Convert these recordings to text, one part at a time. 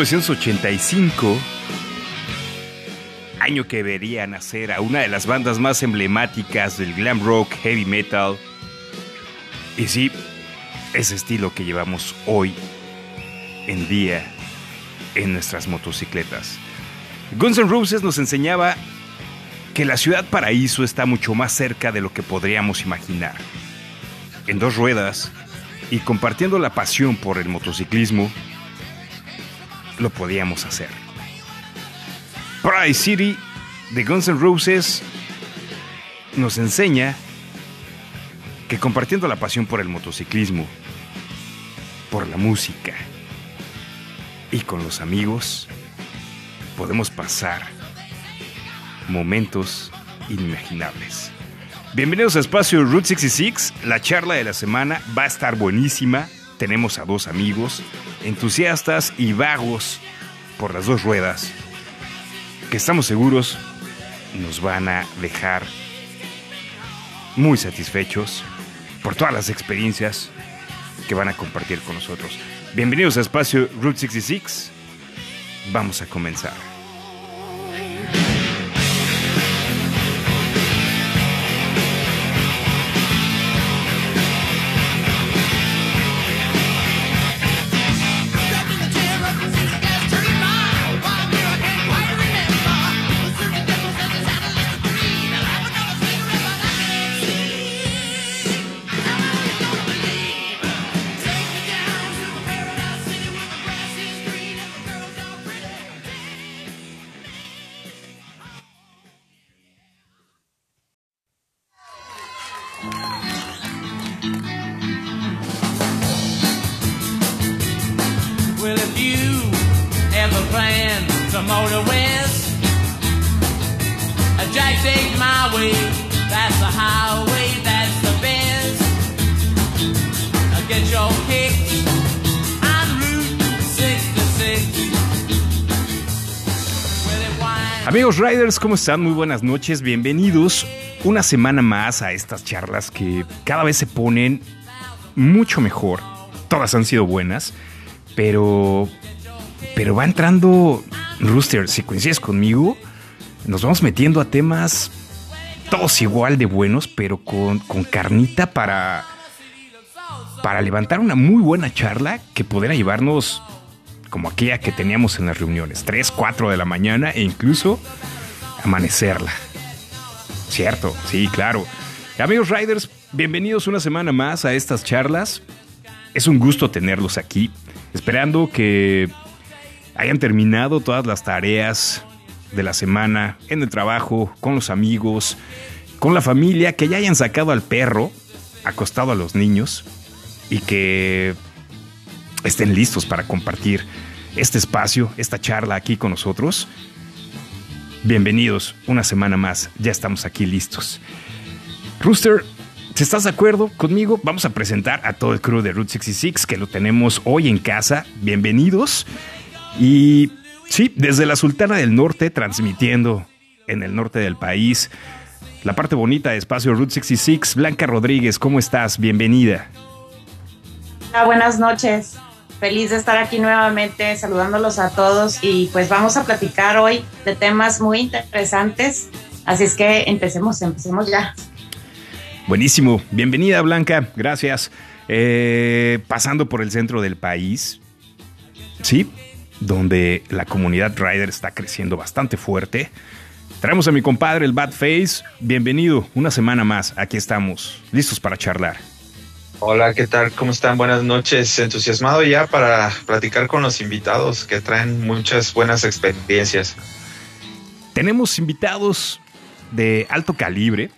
1985, año que vería nacer a una de las bandas más emblemáticas del glam rock heavy metal. Y sí, ese estilo que llevamos hoy en día en nuestras motocicletas. Guns N' Roses nos enseñaba que la ciudad paraíso está mucho más cerca de lo que podríamos imaginar. En dos ruedas y compartiendo la pasión por el motociclismo, lo podíamos hacer. Pride City de Guns N' Roses nos enseña que compartiendo la pasión por el motociclismo, por la música y con los amigos, podemos pasar momentos inimaginables. Bienvenidos a Espacio Route 66. La charla de la semana va a estar buenísima. Tenemos a dos amigos, entusiastas y vagos por las dos ruedas, que estamos seguros nos van a dejar muy satisfechos por todas las experiencias que van a compartir con nosotros. Bienvenidos a Espacio Route 66. Vamos a comenzar. Amigos Riders, ¿cómo están? Muy buenas noches, bienvenidos una semana más a estas charlas que cada vez se ponen mucho mejor. Todas han sido buenas, pero pero va entrando Rooster, si coincides conmigo, nos vamos metiendo a temas todos igual de buenos, pero con, con carnita para para levantar una muy buena charla que pudiera llevarnos como aquella que teníamos en las reuniones, 3, 4 de la mañana e incluso amanecerla. Cierto, sí, claro. Amigos Riders, bienvenidos una semana más a estas charlas. Es un gusto tenerlos aquí, esperando que hayan terminado todas las tareas de la semana en el trabajo, con los amigos, con la familia, que ya hayan sacado al perro, acostado a los niños y que estén listos para compartir este espacio, esta charla aquí con nosotros. Bienvenidos una semana más, ya estamos aquí listos. Rooster, si estás de acuerdo conmigo, vamos a presentar a todo el crew de Route 66 que lo tenemos hoy en casa. Bienvenidos. Y sí, desde la Sultana del Norte, transmitiendo en el norte del país. La parte bonita de Espacio Route 66. Blanca Rodríguez, ¿cómo estás? Bienvenida. Hola, buenas noches. Feliz de estar aquí nuevamente saludándolos a todos y pues vamos a platicar hoy de temas muy interesantes. Así es que empecemos, empecemos ya. Buenísimo. Bienvenida, Blanca. Gracias. Eh, pasando por el centro del país, sí, donde la comunidad Rider está creciendo bastante fuerte. Traemos a mi compadre, el Bad Face. Bienvenido. Una semana más. Aquí estamos, listos para charlar. Hola, ¿qué tal? ¿Cómo están? Buenas noches. Entusiasmado ya para platicar con los invitados que traen muchas buenas experiencias. Tenemos invitados de alto calibre,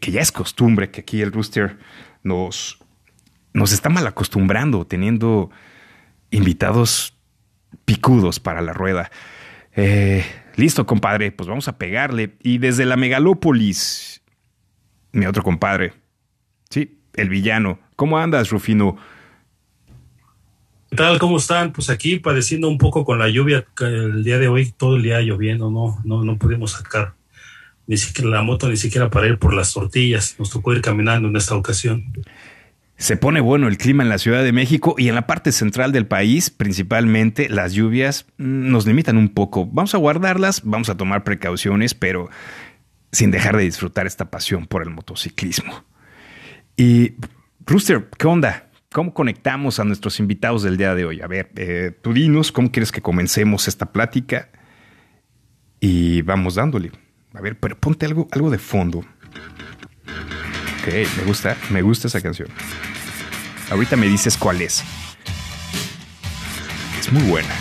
que ya es costumbre que aquí el Rooster nos, nos está mal acostumbrando, teniendo invitados picudos para la rueda. Eh, listo, compadre, pues vamos a pegarle. Y desde la megalópolis, mi otro compadre, sí, el villano. ¿Cómo andas, Rufino? ¿Qué tal? ¿Cómo están? Pues aquí padeciendo un poco con la lluvia el día de hoy, todo el día lloviendo, no, no, no pudimos sacar ni siquiera la moto, ni siquiera para ir por las tortillas. Nos tocó ir caminando en esta ocasión. Se pone bueno el clima en la Ciudad de México y en la parte central del país, principalmente las lluvias mm, nos limitan un poco. Vamos a guardarlas, vamos a tomar precauciones, pero sin dejar de disfrutar esta pasión por el motociclismo. Y Rooster, ¿qué onda? ¿Cómo conectamos a nuestros invitados del día de hoy? A ver, eh, tú dinos cómo quieres que comencemos esta plática y vamos dándole. A ver, pero ponte algo, algo de fondo. Ok, me gusta, me gusta esa canción. Ahorita me dices cuál es. Es muy buena.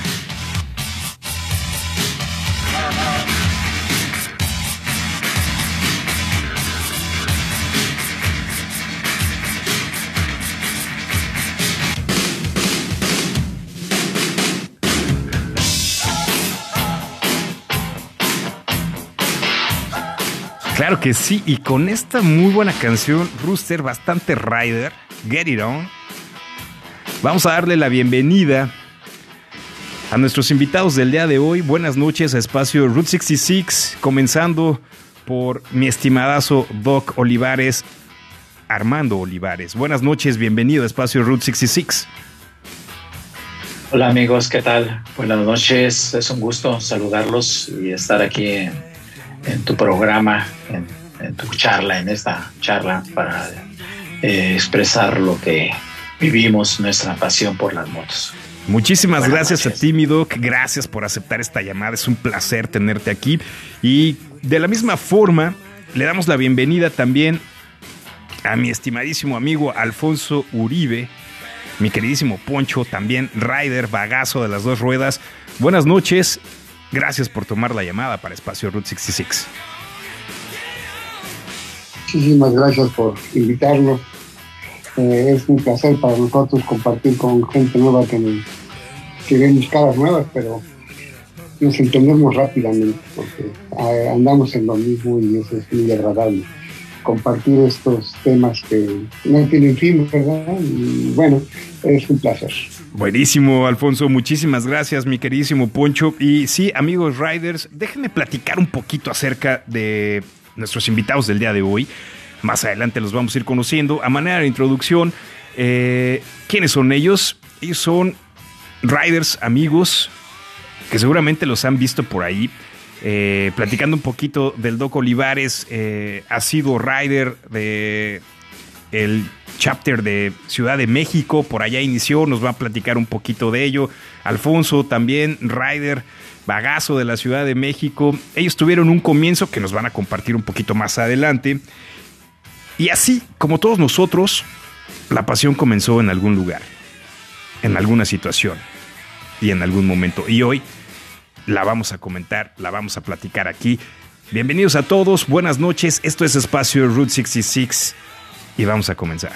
Claro que sí, y con esta muy buena canción, Rooster, bastante rider, Get It On, vamos a darle la bienvenida a nuestros invitados del día de hoy. Buenas noches a Espacio Route 66, comenzando por mi estimadazo Doc Olivares, Armando Olivares. Buenas noches, bienvenido a Espacio Route 66. Hola amigos, ¿qué tal? Buenas noches, es un gusto saludarlos y estar aquí en en tu programa, en, en, tu charla, en esta charla, para eh, expresar lo que vivimos, nuestra pasión por las motos. Muchísimas Buenas gracias noches. a ti, mi Doc. Gracias por aceptar esta llamada. Es un placer tenerte aquí. Y de la misma forma, le damos la bienvenida también a mi estimadísimo amigo Alfonso Uribe, mi queridísimo Poncho, también rider, bagazo de las dos ruedas. Buenas noches Gracias por tomar la llamada para Espacio Route 66. Muchísimas gracias por invitarnos. Eh, es un placer para nosotros compartir con gente nueva que, que vemos caras nuevas, pero nos entendemos rápidamente porque eh, andamos en lo mismo y eso es muy agradable. Compartir estos temas que no tienen fin, ¿verdad? Y bueno, es un placer. Buenísimo, Alfonso. Muchísimas gracias, mi queridísimo Poncho. Y sí, amigos riders, déjenme platicar un poquito acerca de nuestros invitados del día de hoy. Más adelante los vamos a ir conociendo. A manera de introducción, eh, ¿quiénes son ellos? Ellos son riders, amigos, que seguramente los han visto por ahí. Eh, platicando un poquito del Doc Olivares, eh, ha sido rider de el chapter de Ciudad de México, por allá inició, nos va a platicar un poquito de ello. Alfonso también, Ryder, Bagazo de la Ciudad de México. Ellos tuvieron un comienzo que nos van a compartir un poquito más adelante. Y así, como todos nosotros, la pasión comenzó en algún lugar, en alguna situación y en algún momento. Y hoy la vamos a comentar, la vamos a platicar aquí. Bienvenidos a todos, buenas noches. Esto es Espacio Route 66 y vamos a comenzar.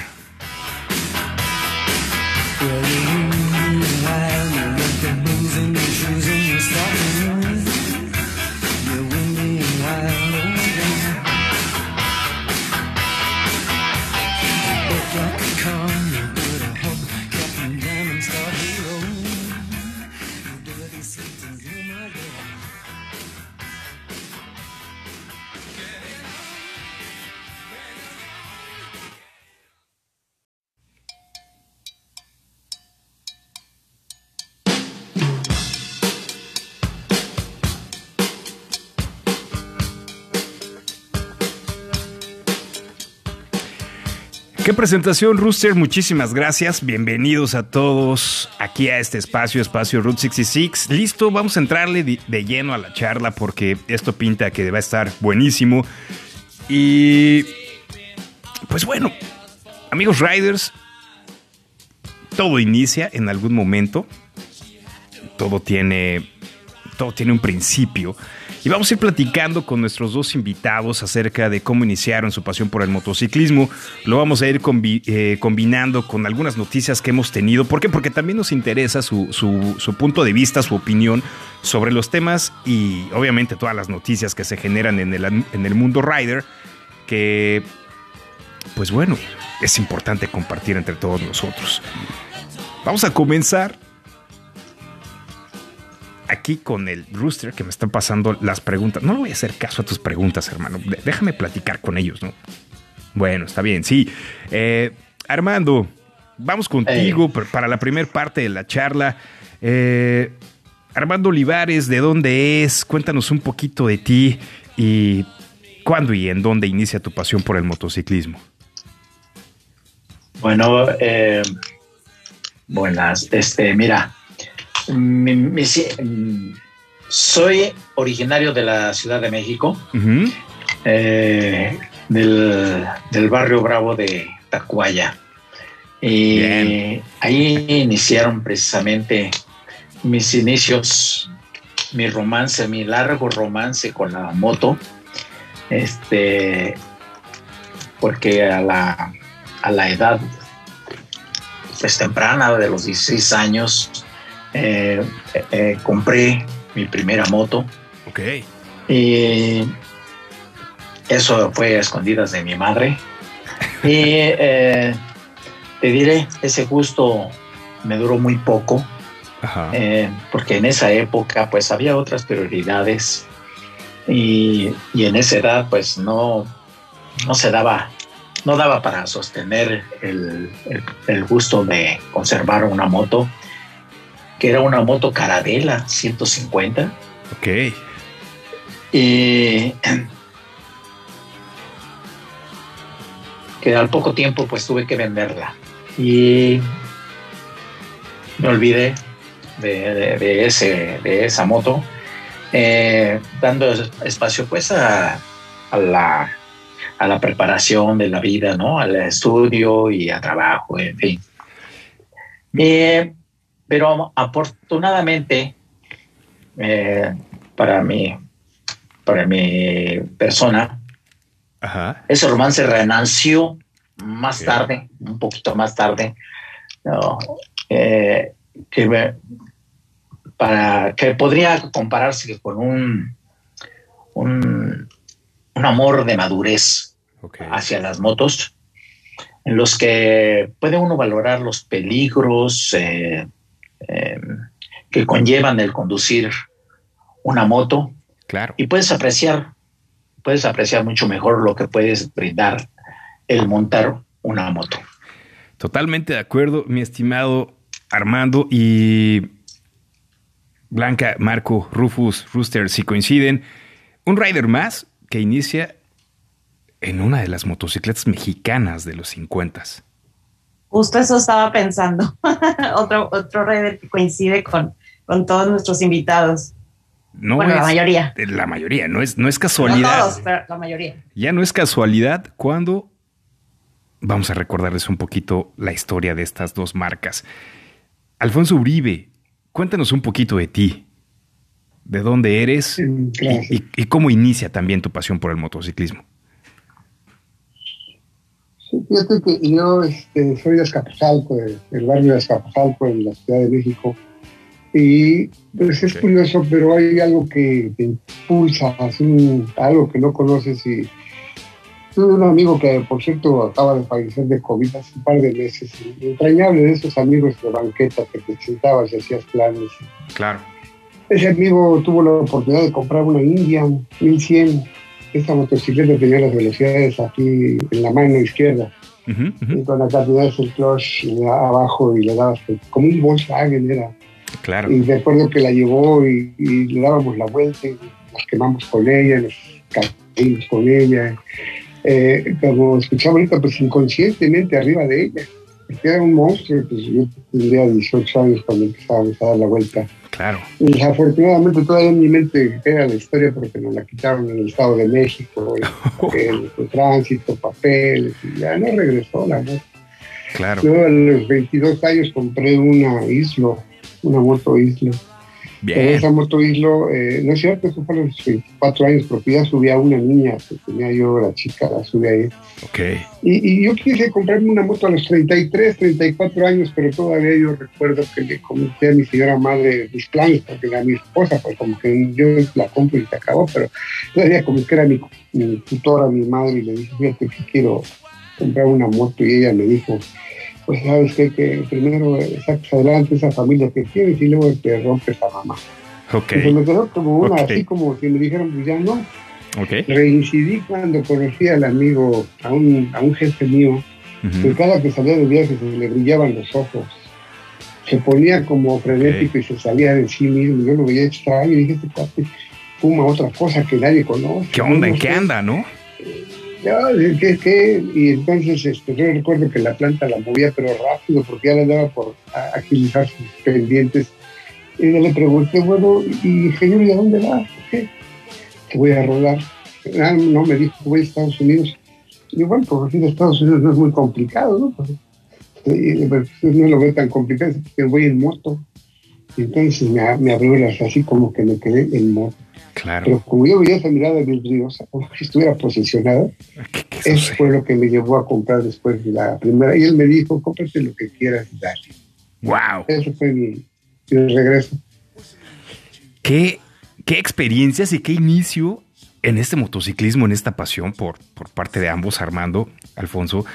Presentación, Rooster. Muchísimas gracias. Bienvenidos a todos aquí a este espacio, espacio Route 66. Listo, vamos a entrarle de lleno a la charla porque esto pinta que va a estar buenísimo. Y pues bueno, amigos riders, todo inicia en algún momento. Todo tiene, todo tiene un principio. Y vamos a ir platicando con nuestros dos invitados acerca de cómo iniciaron su pasión por el motociclismo. Lo vamos a ir eh, combinando con algunas noticias que hemos tenido. ¿Por qué? Porque también nos interesa su, su, su, punto de vista, su opinión sobre los temas y obviamente todas las noticias que se generan en el, en el mundo rider. Que, pues bueno, es importante compartir entre todos nosotros. Vamos a comenzar aquí con el Rooster que me están pasando las preguntas. No le voy a hacer caso a tus preguntas, hermano. Déjame platicar con ellos, ¿no? Bueno, está bien, sí. Eh, Armando, vamos contigo Hey. para la primera parte de la charla. Eh, Armando Olivares, ¿de dónde es? Cuéntanos un poquito de ti y cuándo y en dónde inicia tu pasión por el motociclismo. Bueno, eh, buenas. Este, mira, soy originario de la Ciudad de México, eh, del, del barrio Bravo de Tacuaya. Y Bien. ahí iniciaron precisamente mis inicios, mi romance, mi largo romance con la moto. Este, porque a la, a la edad pues temprana de los 16 años eh, eh, compré mi primera moto Ok. y eso fue a escondidas de mi madre. Y eh, te diré, ese gusto me duró muy poco, Ajá. porque en esa época pues había otras prioridades y, y en esa edad pues no, no se daba, no daba para sostener el, el- el gusto de conservar una moto, que era una moto Caravela 150. Ok. Y que al poco tiempo pues tuve que venderla. Y me olvidé de, de- de ese, de esa moto, eh, dando es- espacio pues a, a la, a la preparación de la vida, ¿no? Al estudio y a trabajo, en fin. Eh, pero afortunadamente, eh, para mí, para mi persona, Ajá. ese romance renació más tarde, un poquito más tarde, ¿no? Eh, que me- para que podría compararse con un, un, un amor de madurez hacia las motos, en los que puede uno valorar los peligros eh, eh, que conllevan el conducir una moto Claro. y puedes apreciar, puedes apreciar mucho mejor lo que puedes brindar el montar una moto. Totalmente de acuerdo, mi estimado Armando y Blanca, Marco, Rufus, Rooster, si coinciden, un rider más que inicia en una de las motocicletas mexicanas de los 50. Justo eso estaba pensando. otro, otro rider que coincide con, con todos nuestros invitados. No bueno, la es- mayoría. La mayoría, no es, no es No casualidad. todos, pero la mayoría. Ya no es casualidad cuando vamos a recordarles un poquito la historia de estas dos marcas. Alfonso Uribe, cuéntanos un poquito de ti. ¿De dónde eres? Y, Gracias. y- y cómo inicia también tu pasión por el motociclismo. Fíjate que yo este, soy de Azcapotzalco, de- del barrio de Azcapotzalco, en la Ciudad de México. Y pues es curioso, pero hay algo que te impulsa, un- algo que no conoces. Y tuve un amigo que, por cierto, acaba de fallecer de COVID hace un par de meses. y entrañable de esos amigos de banqueta que te sentabas y hacías planes. Claro. Ese amigo tuvo la oportunidad de comprar una Indian 1100. Esta motocicleta tenía las velocidades aquí en la mano izquierda. Y con la cantidad el clutch le daba abajo y le dabas como un Volkswagen era. Claro. Y recuerdo que la llevó y, y le dábamos la vuelta y nos quemamos con ella, nos caímos con ella. Eh, como escuchaba ahorita, pues inconscientemente arriba de ella. Porque era un monstruo, pues yo tendría 18 años cuando empezábamos a dar la vuelta. Claro. Y desafortunadamente todavía en mi mente era la historia porque nos la quitaron en el Estado de México, el, el tránsito, papeles, y ya no regresó la moto. Claro. Luego a los 22 años compré una Islo, una moto Islo. Bien. esa moto Islo, eh, no es cierto, eso fue a los 24 años, porque ya subía una niña, que tenía yo, la chica, la subí ahí. Ok. Y, y yo quise comprarme una moto a los 33, 34 años, pero todavía yo recuerdo que le comenté a mi señora madre mis planes, porque era mi esposa, pues como que yo la compro y se acabó, pero todavía como que era mi, mi tutora, mi madre, y le dije, fíjate que quiero comprar una moto, y ella me dijo, pues sabes qué? que primero saques adelante esa familia que tienes y luego te rompes a mamá. Ok. Y se me quedó como una, así como si me dijeron, pues ya no, Ok. Reincidí cuando conocí al amigo, a un, a un jefe mío, que cada que salía de viaje se le brillaban los ojos. Se ponía como frenético y se salía de sí mismo. Yo lo veía extraño y dije, este cuate fuma otra cosa que nadie conoce. ¿Qué onda? ¿En qué anda, no? ¿Qué, qué? Y entonces este, yo recuerdo que la planta la movía, pero rápido, porque ya le daba por agilizar sus pendientes. Y le pregunté, bueno, y ingeniero, ¿y a dónde vas? ¿Qué? Que voy a rodar. Ah, no, me dijo que voy a Estados Unidos. Y bueno, ir a Estados Unidos no es muy complicado, ¿no? Eh, pues, no lo veo tan complicado, porque voy en moto. Entonces me, me abrió las así como que me quedé en moto. Claro. Pero como yo veía esa mirada vidriosa, como si estuviera posesionada, ¿Qué, qué eso fue lo que me llevó a comprar después de la primera. Y él me dijo, cómprate lo que quieras y dale. Wow. Eso fue mi, mi regreso. ¿Qué, qué experiencias y qué inicio en este motociclismo, en esta pasión por, por parte de ambos, Armando, Alfonso.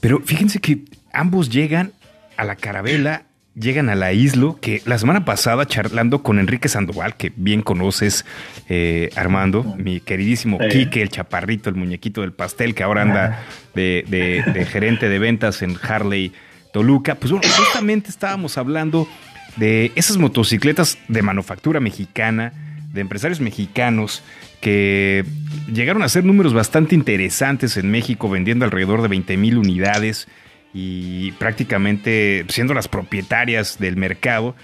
Pero fíjense que ambos llegan a la carabela, llegan a la isla, que la semana pasada charlando con Enrique Sandoval, que bien conoces, eh, Armando, mi queridísimo Sí. Quique, el chaparrito, el muñequito del pastel, que ahora anda de, de- de gerente de ventas en Harley Toluca. Pues bueno, justamente estábamos hablando de esas motocicletas de manufactura mexicana, de empresarios mexicanos que llegaron a hacer números bastante interesantes en México, vendiendo alrededor de 20 mil unidades y prácticamente siendo las propietarias del mercado,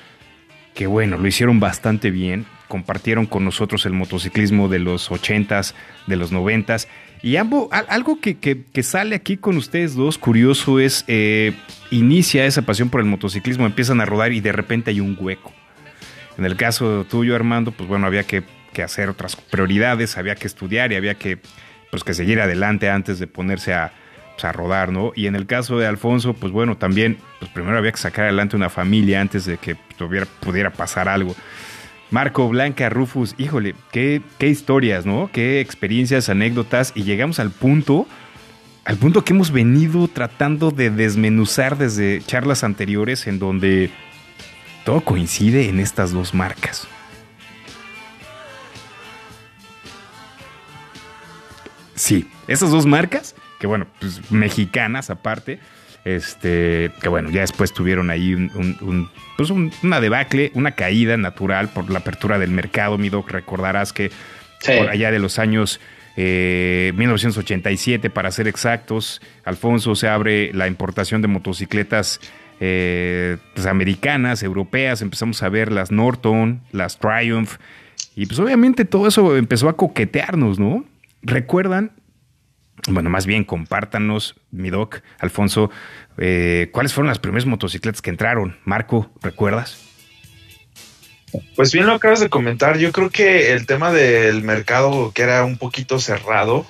que bueno, lo hicieron bastante bien, compartieron con nosotros el motociclismo de los 80s, de los 90s, y ambos, al- algo que, que- que sale aquí con ustedes dos, curioso, es, eh, inicia esa pasión por el motociclismo, empiezan a rodar y de repente hay un hueco. En el caso tuyo, Armando, pues bueno, había que, que hacer otras prioridades, había que estudiar y había que, pues, que seguir adelante antes de ponerse a, a rodar, ¿no? Y en el caso de Alfonso, pues bueno, también, pues primero había que sacar adelante una familia antes de que pudiera pasar algo. Marco, Blanca, Rufus, híjole, qué historias, ¿no? Qué experiencias, anécdotas. Y llegamos al punto, al punto que hemos venido tratando de desmenuzar desde charlas anteriores en donde todo coincide en estas dos marcas. Sí, esas dos marcas, que bueno, pues mexicanas aparte, este, que bueno, ya después tuvieron ahí un, un- un- pues un- una debacle, una caída natural por la apertura del mercado. Mi doc, recordarás que Sí. por allá de los años eh, 1987, para ser exactos, Alfonso se abre la importación de motocicletas eh, pues, americanas, europeas, empezamos a ver las Norton, las Triumph, y pues obviamente todo eso empezó a coquetearnos, ¿no? ¿Recuerdan? Bueno, más bien compártanos, mi doc, Alfonso, eh, ¿cuáles fueron las primeras motocicletas que entraron? Marco, ¿recuerdas? Pues bien lo acabas de comentar, yo creo que el tema del mercado que era un poquito cerrado,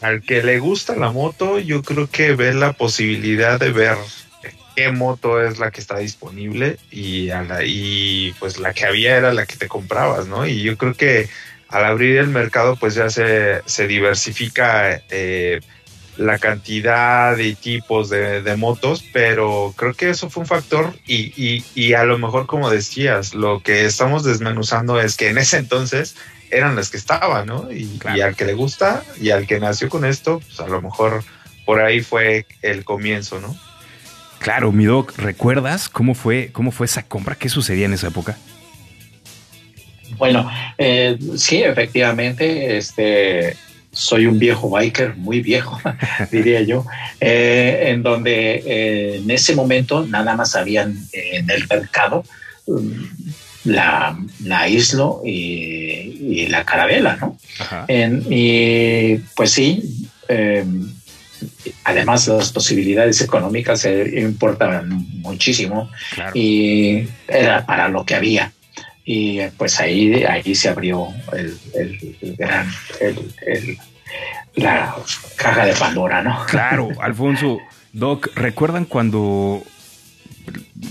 al que le gusta la moto, yo creo que ve la posibilidad de ver qué moto es la que está disponible y, y pues la que había era la que te comprabas, ¿no? Y yo creo que al abrir el mercado pues ya se, se diversifica eh, la cantidad de tipos de, de motos, pero creo que eso fue un factor y, y, y a lo mejor como decías, lo que estamos desmenuzando es que en ese entonces eran las que estaban, ¿no? Y, Claro. y al que le gusta y al que nació con esto, pues a lo mejor por ahí fue el comienzo, ¿no? Claro, mi doc, ¿recuerdas cómo fue, cómo fue esa compra? ¿Qué sucedía en esa época? Bueno, eh, sí, efectivamente, este, soy un viejo biker, muy viejo, diría yo, eh, en donde eh, en ese momento nada más habían eh, en el mercado um, la, la isla y, y la carabela, ¿no? En- y pues sí, eh, además las posibilidades económicas importaban muchísimo Claro. y era para lo que había. Y pues ahí, ahí se abrió el, el- el gran, el- el- la caja de Pandora, ¿no? Claro, Alfonso, Doc, ¿recuerdan cuando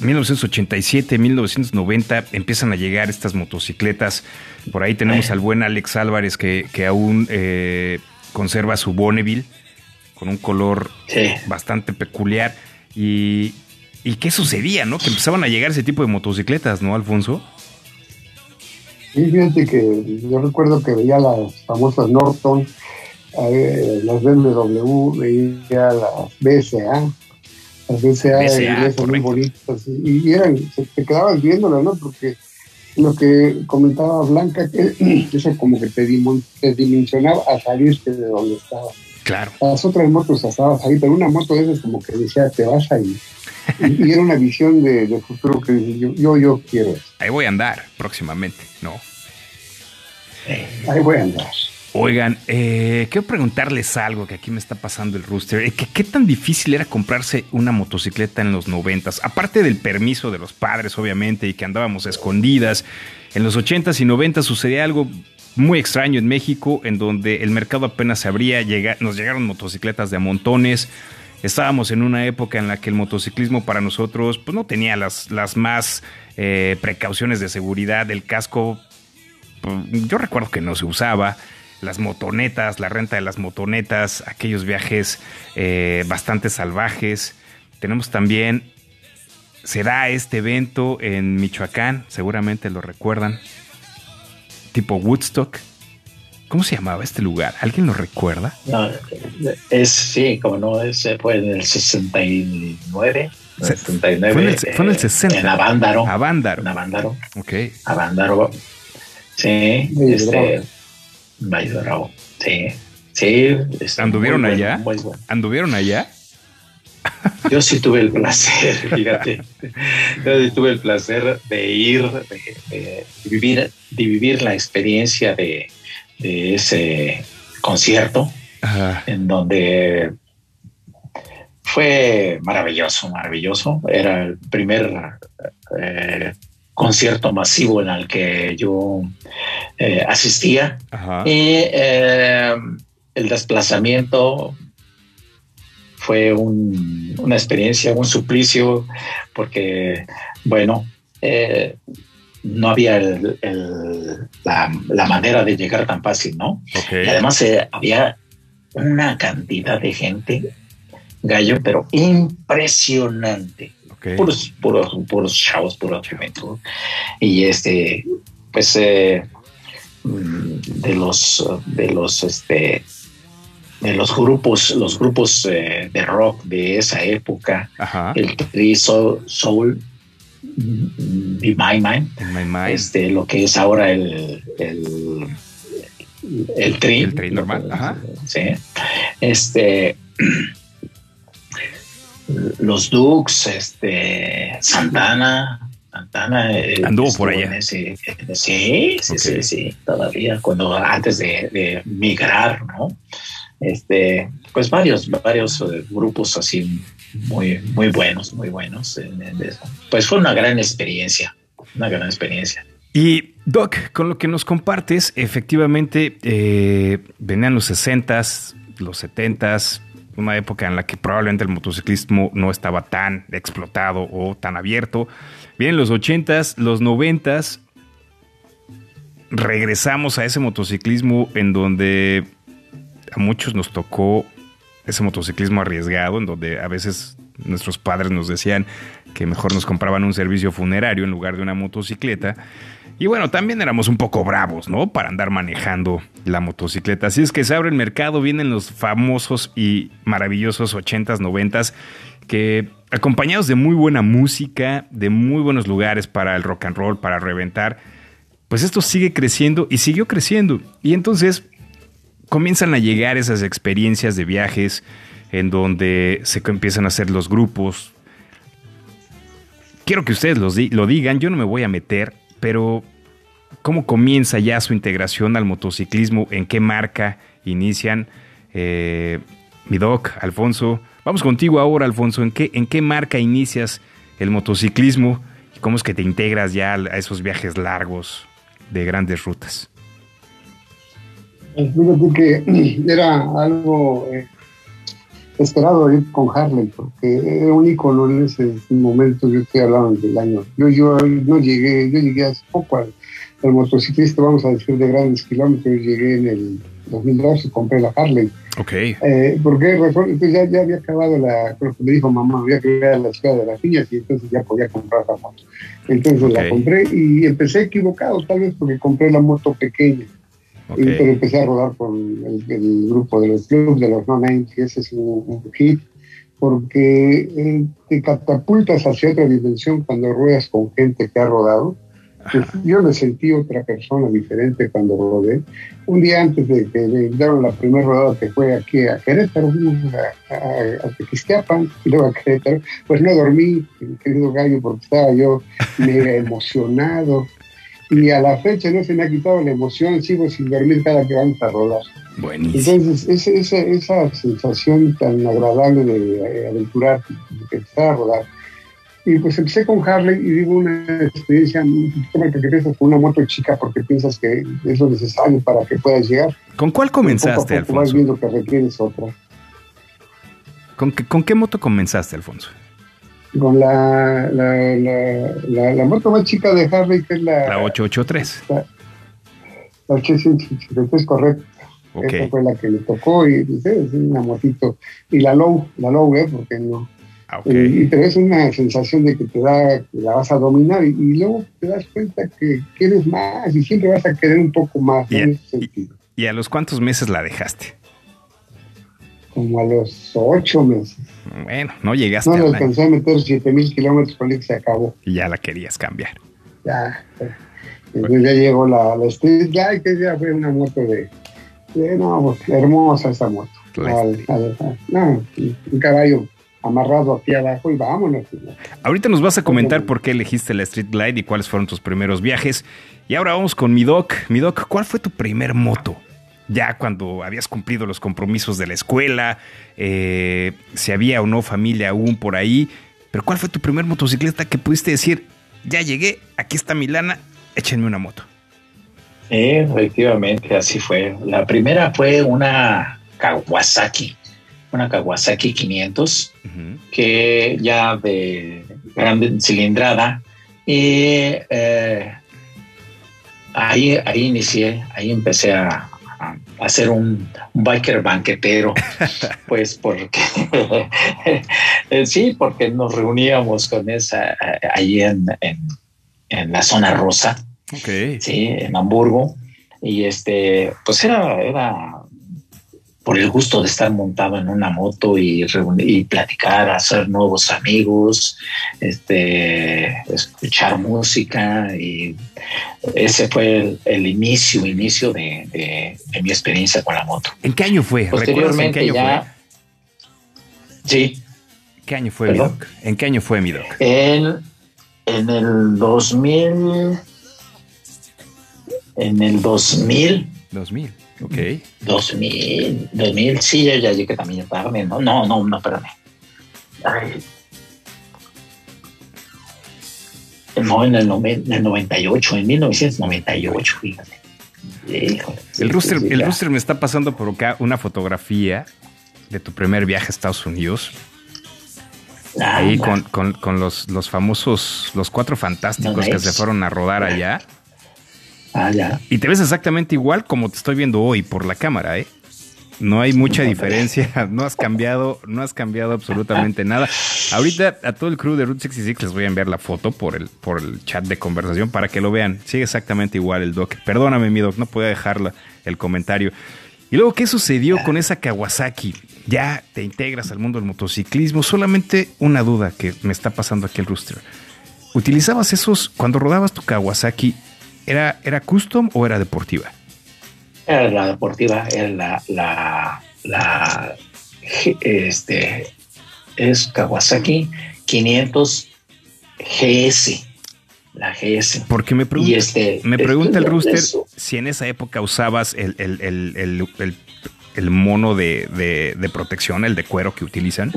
1987, 1990 empiezan a llegar estas motocicletas? Por ahí tenemos al buen Alex Álvarez que, que aún eh, conserva su Bonneville con un color Sí. bastante peculiar. Y, ¿Y qué sucedía, no? Que empezaban a llegar ese tipo de motocicletas, ¿no, Alfonso? Sí, fíjate que yo recuerdo que veía las famosas Norton ver, las BMW, veía las BSA, las BSA, BCA, inglesas muy bonitas, y, eran, se- te quedabas viéndolas, ¿no? Porque lo que comentaba Blanca, que eso como que te, dimon- te dimensionaba a salirte de donde estabas. Claro. Las otras motos estabas ahí, pero una moto de esas como que decía, te vas ahí. Y, y era una visión de, de futuro que yo, yo, yo quiero eso. Ahí voy a andar próximamente, ¿no? Ahí voy a andar. Oigan, eh, quiero preguntarles algo que aquí me está pasando el rooster. Eh, ¿Qué, tan difícil era comprarse una motocicleta en los noventas? Aparte del permiso de los padres, obviamente, y que andábamos escondidas. En los ochentas y noventas sucedía algo muy extraño en México, en donde el mercado apenas se abría, llega- nos llegaron motocicletas de montones. Estábamos en una época en la que el motociclismo para nosotros pues, no tenía las, las más eh, precauciones de seguridad. El casco yo recuerdo que no se usaba. Las motonetas, la renta de las motonetas, aquellos viajes eh, bastante salvajes. Tenemos también, será este evento en Michoacán, seguramente lo recuerdan, tipo Woodstock. ¿Cómo se llamaba este lugar? ¿Alguien lo recuerda? No, es, sí, como no, ese fue en el 69. Se- 79 fue en el- fue en el 60. En Avándaro. Avándaro. En Avándaro. Ok. Avándaro. Sí, Valle de este. Bravo. Valle de Bravo. Sí, sí. este, ¿Anduvieron muy allá? bueno, muy bueno. ¿Anduvieron allá? Yo sí tuve el placer, fíjate. Yo sí tuve el placer de ir, de, de vivir, de vivir la experiencia de, de ese concierto Ajá. en donde fue maravilloso, maravilloso. Era el primer eh, concierto masivo en el que yo eh, asistía Ajá. y eh, el desplazamiento fue un- una experiencia, un suplicio, porque, bueno, eh, no había el- el- la, la manera de llegar tan fácil, ¿no? Y además eh, había una cantidad de gente, gallo, pero impresionante. Ok. Puros, puros, puros chavos, pura juventud. Y este, pues, eh, mm, de los, de los, este, de los grupos, los grupos eh, de rock de esa época, Ajá. el Tri Soul, Soul mm, Be My Mind, In my mind. este, lo que es ahora el, el, el Tri. El Tri normal, ajá. Sí. Este, los Dukes, este, Santana, Santana. eh, Anduvo por allá. ese- en- sí, sí, sí, sí, todavía, cuando antes de, de migrar, ¿no? Este, pues varios, varios eh, grupos así muy, muy buenos, muy buenos. Pues fue una gran experiencia, una gran experiencia. Y Doc, con lo que nos compartes, efectivamente eh, venían los 60s, los 70s, una época en la que probablemente el motociclismo no estaba tan explotado o tan abierto. Vienen los 80s, los 90s, regresamos a ese motociclismo en donde a muchos nos tocó ese motociclismo arriesgado, en donde a veces nuestros padres nos decían que mejor nos compraban un servicio funerario en lugar de una motocicleta. Y bueno, también éramos un poco bravos, ¿no? Para andar manejando la motocicleta. Así es que se abre el mercado, vienen los famosos y maravillosos 80s, 90s, que acompañados de muy buena música, de muy buenos lugares para el rock and roll, para reventar, pues esto sigue creciendo y siguió creciendo. Y entonces comienzan a llegar esas experiencias de viajes en donde se empiezan a hacer los grupos. Quiero que ustedes lo digan, yo no me voy a meter, pero ¿cómo comienza ya su integración al motociclismo? ¿En qué marca inician? Eh, mi doc, Alfonso. Vamos contigo ahora, Alfonso. ¿En qué, ¿En qué marca inicias el motociclismo? ¿Y cómo es que te integras ya a esos viajes largos de grandes rutas? Fíjate que era algo eh, esperado ir con Harley, porque era un ícono en ese momento, yo estoy hablando del año. Yo, yo no llegué, yo llegué hace poco al, al motociclista, vamos a decir, de grandes kilómetros, llegué en el 2012 y compré la Harley. Ok. Eh, porque entonces ya, ya había acabado la, creo que me dijo mamá, había a la ciudad de las niñas y entonces ya podía comprar la moto. Entonces la compré y empecé equivocado, tal vez porque compré la moto pequeña. Y, pero empecé a rodar con el, el grupo de los clubs de los No Names, y ese es un, un hit, porque eh, te catapultas hacia otra dimensión cuando ruedas con gente que ha rodado. Pues, yo me sentí otra persona diferente cuando rodé. Un día antes de que me dieron la primera rodada que fue aquí a Querétaro, a, a Tequisquiapan y luego a Querétaro, pues no dormí, querido gallo, porque estaba yo mega emocionado. Y a la fecha no se me ha quitado la emoción, sigo sin dormir cada que vamos a rodar. Buenísimo. Entonces, esa, esa, esa sensación tan agradable de eh, aventurar, de empezar a rodar. Y pues empecé con Harley y digo una experiencia un poquito más que empiezas con una moto chica porque piensas que es lo necesario para que puedas llegar. ¿Con cuál comenzaste, poco vas Alfonso? viendo que requieres otra. ¿Con qué, con qué moto comenzaste, Alfonso? Con la, la, la, la, moto más chica de Harley, que es la, La 883. la, la 853, correcto. Ok. Esa fue la que le tocó y es una motito. Y la low, la low, ¿eh? Porque no. Ah. Y, pero es una sensación de que te da, que la vas a dominar y, y luego te das cuenta que quieres más y siempre vas a querer un poco más en ese sentido. ¿Y a los cuántos meses la dejaste? Como a los ocho meses. Bueno, no llegaste No año alcancé a meter siete mil kilómetros que se acabó. y ya la querías cambiar. Ya. Entonces ya llegó la, la Street Glide, que ya fue una moto de, de no, pues, hermosa esa moto. Al- al- no, un caballo amarrado aquí abajo y vámonos. Ahorita nos vas a comentar por qué elegiste la Street Glide y cuáles fueron tus primeros viajes. Y ahora vamos con mi doc. Mi doc, ¿cuál fue tu primer moto? Ya cuando habías cumplido los compromisos de la escuela, eh, si había o no familia aún por ahí. Pero ¿cuál fue tu primer motocicleta que pudiste decir, ya llegué, aquí está mi lana, échenme una moto? Sí, efectivamente, así fue. La primera fue una Kawasaki, una Kawasaki 500, Ujú. que ya de gran cilindrada. Y eh, ahí, ahí inicié, ahí empecé a, a hacer un, un biker banquetero, pues porque eh, sí, porque nos reuníamos con esa eh, ahí en, en, en la zona rosa sí, en Hamburgo. Y este, pues era, era por el gusto de estar montado en una moto y, y platicar, hacer nuevos amigos, este, escuchar música y ese fue el, el inicio, inicio de, de- de mi experiencia con la moto. ¿En qué año fue? ¿Recuerdas en qué Posteriormente año ya, sí, fue? ¿Qué año fue mi doc? ¿En qué año fue mi doc? En, en el 2000, en el 2000, 2000. Ok. 2000, 2000, sí, ya, ya llegué también tarde, no, no, no, no, espérame. Ay. No, en el, en el 98, en 1998, fíjate. Híjole, El rooster, sí, sí, el rooster me está pasando por acá una fotografía de tu primer viaje a Estados Unidos. Ah, ahí no. con, con- con los, los famosos, los cuatro fantásticos No, que se fueron a rodar allá. Ah, ya. Y te ves exactamente igual como te estoy viendo hoy por la cámara, ¿eh? No hay mucha diferencia, no has cambiado, no has cambiado absolutamente nada. Ahorita a todo el crew de Route 66 les voy a enviar la foto por el, por el chat de conversación para que lo vean. Sigue exactamente igual el doc. Perdóname, mi doc, no podía dejar el comentario. Y luego, ¿qué sucedió con esa Kawasaki? Ya te integras al mundo del motociclismo. Solamente una duda que me está pasando aquí el rooster. ¿Utilizabas esos, cuando rodabas tu Kawasaki, era, era custom o era deportiva? Era la deportiva, era la, la, la, este, es Kawasaki 500 GS, la GS. Porque me pregunta, Y este, me pregunta el rooster eso. si en esa época usabas el, el- el- el- mono de, de- de protección, el de cuero que utilizan,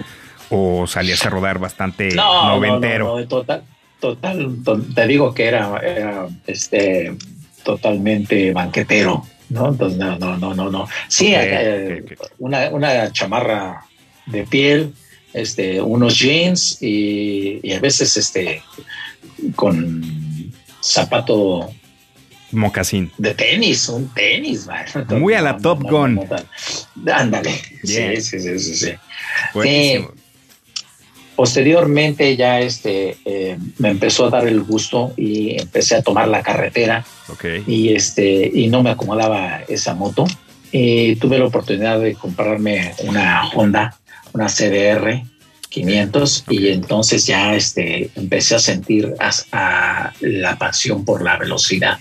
o salías a rodar bastante no, no, noventero. no, no, total, total, to- te digo que era, era, este, totalmente banquetero, ¿no? Entonces, no, no, no, no, no. Sí, eh. Una, una chamarra de piel, este, unos jeans y, y a veces, este, con zapato Mocasín. de tenis, un tenis, man. Muy a la Top Gun. Ándale. Sí, sí, sí, sí, sí. Posteriormente ya este eh, me empezó a dar el gusto y empecé a tomar la carretera. Y este y no me acomodaba esa moto. Y tuve la oportunidad de comprarme una Honda, una CDR 500 y entonces ya este empecé a sentir a la pasión por la velocidad,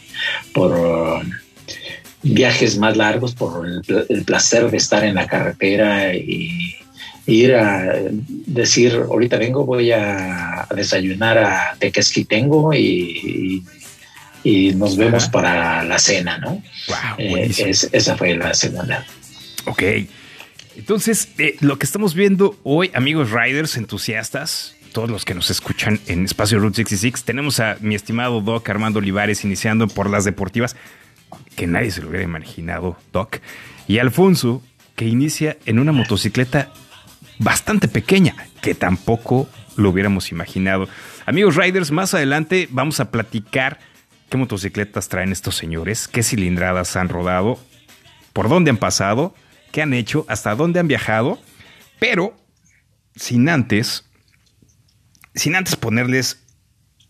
por viajes más largos, por el, el placer de estar en la carretera y ir a decir ahorita vengo voy a desayunar a Tequesquitengo y, y, y nos vemos Ajá. para la cena, ¿no? Wow, Eh, es- esa fue la segunda. Ok. Entonces, eh, lo que estamos viendo hoy, amigos riders entusiastas, todos los que nos escuchan en Espacio Route 66, tenemos a mi estimado Doc Armando Olivares iniciando por las deportivas, que nadie se lo hubiera imaginado, Doc, y Alfonso, que inicia en una motocicleta bastante pequeña, que tampoco lo hubiéramos imaginado. Amigos riders, más adelante vamos a platicar qué motocicletas traen estos señores, qué cilindradas han rodado, por dónde han pasado, qué han hecho, hasta dónde han viajado, pero sin antes, sin antes ponerles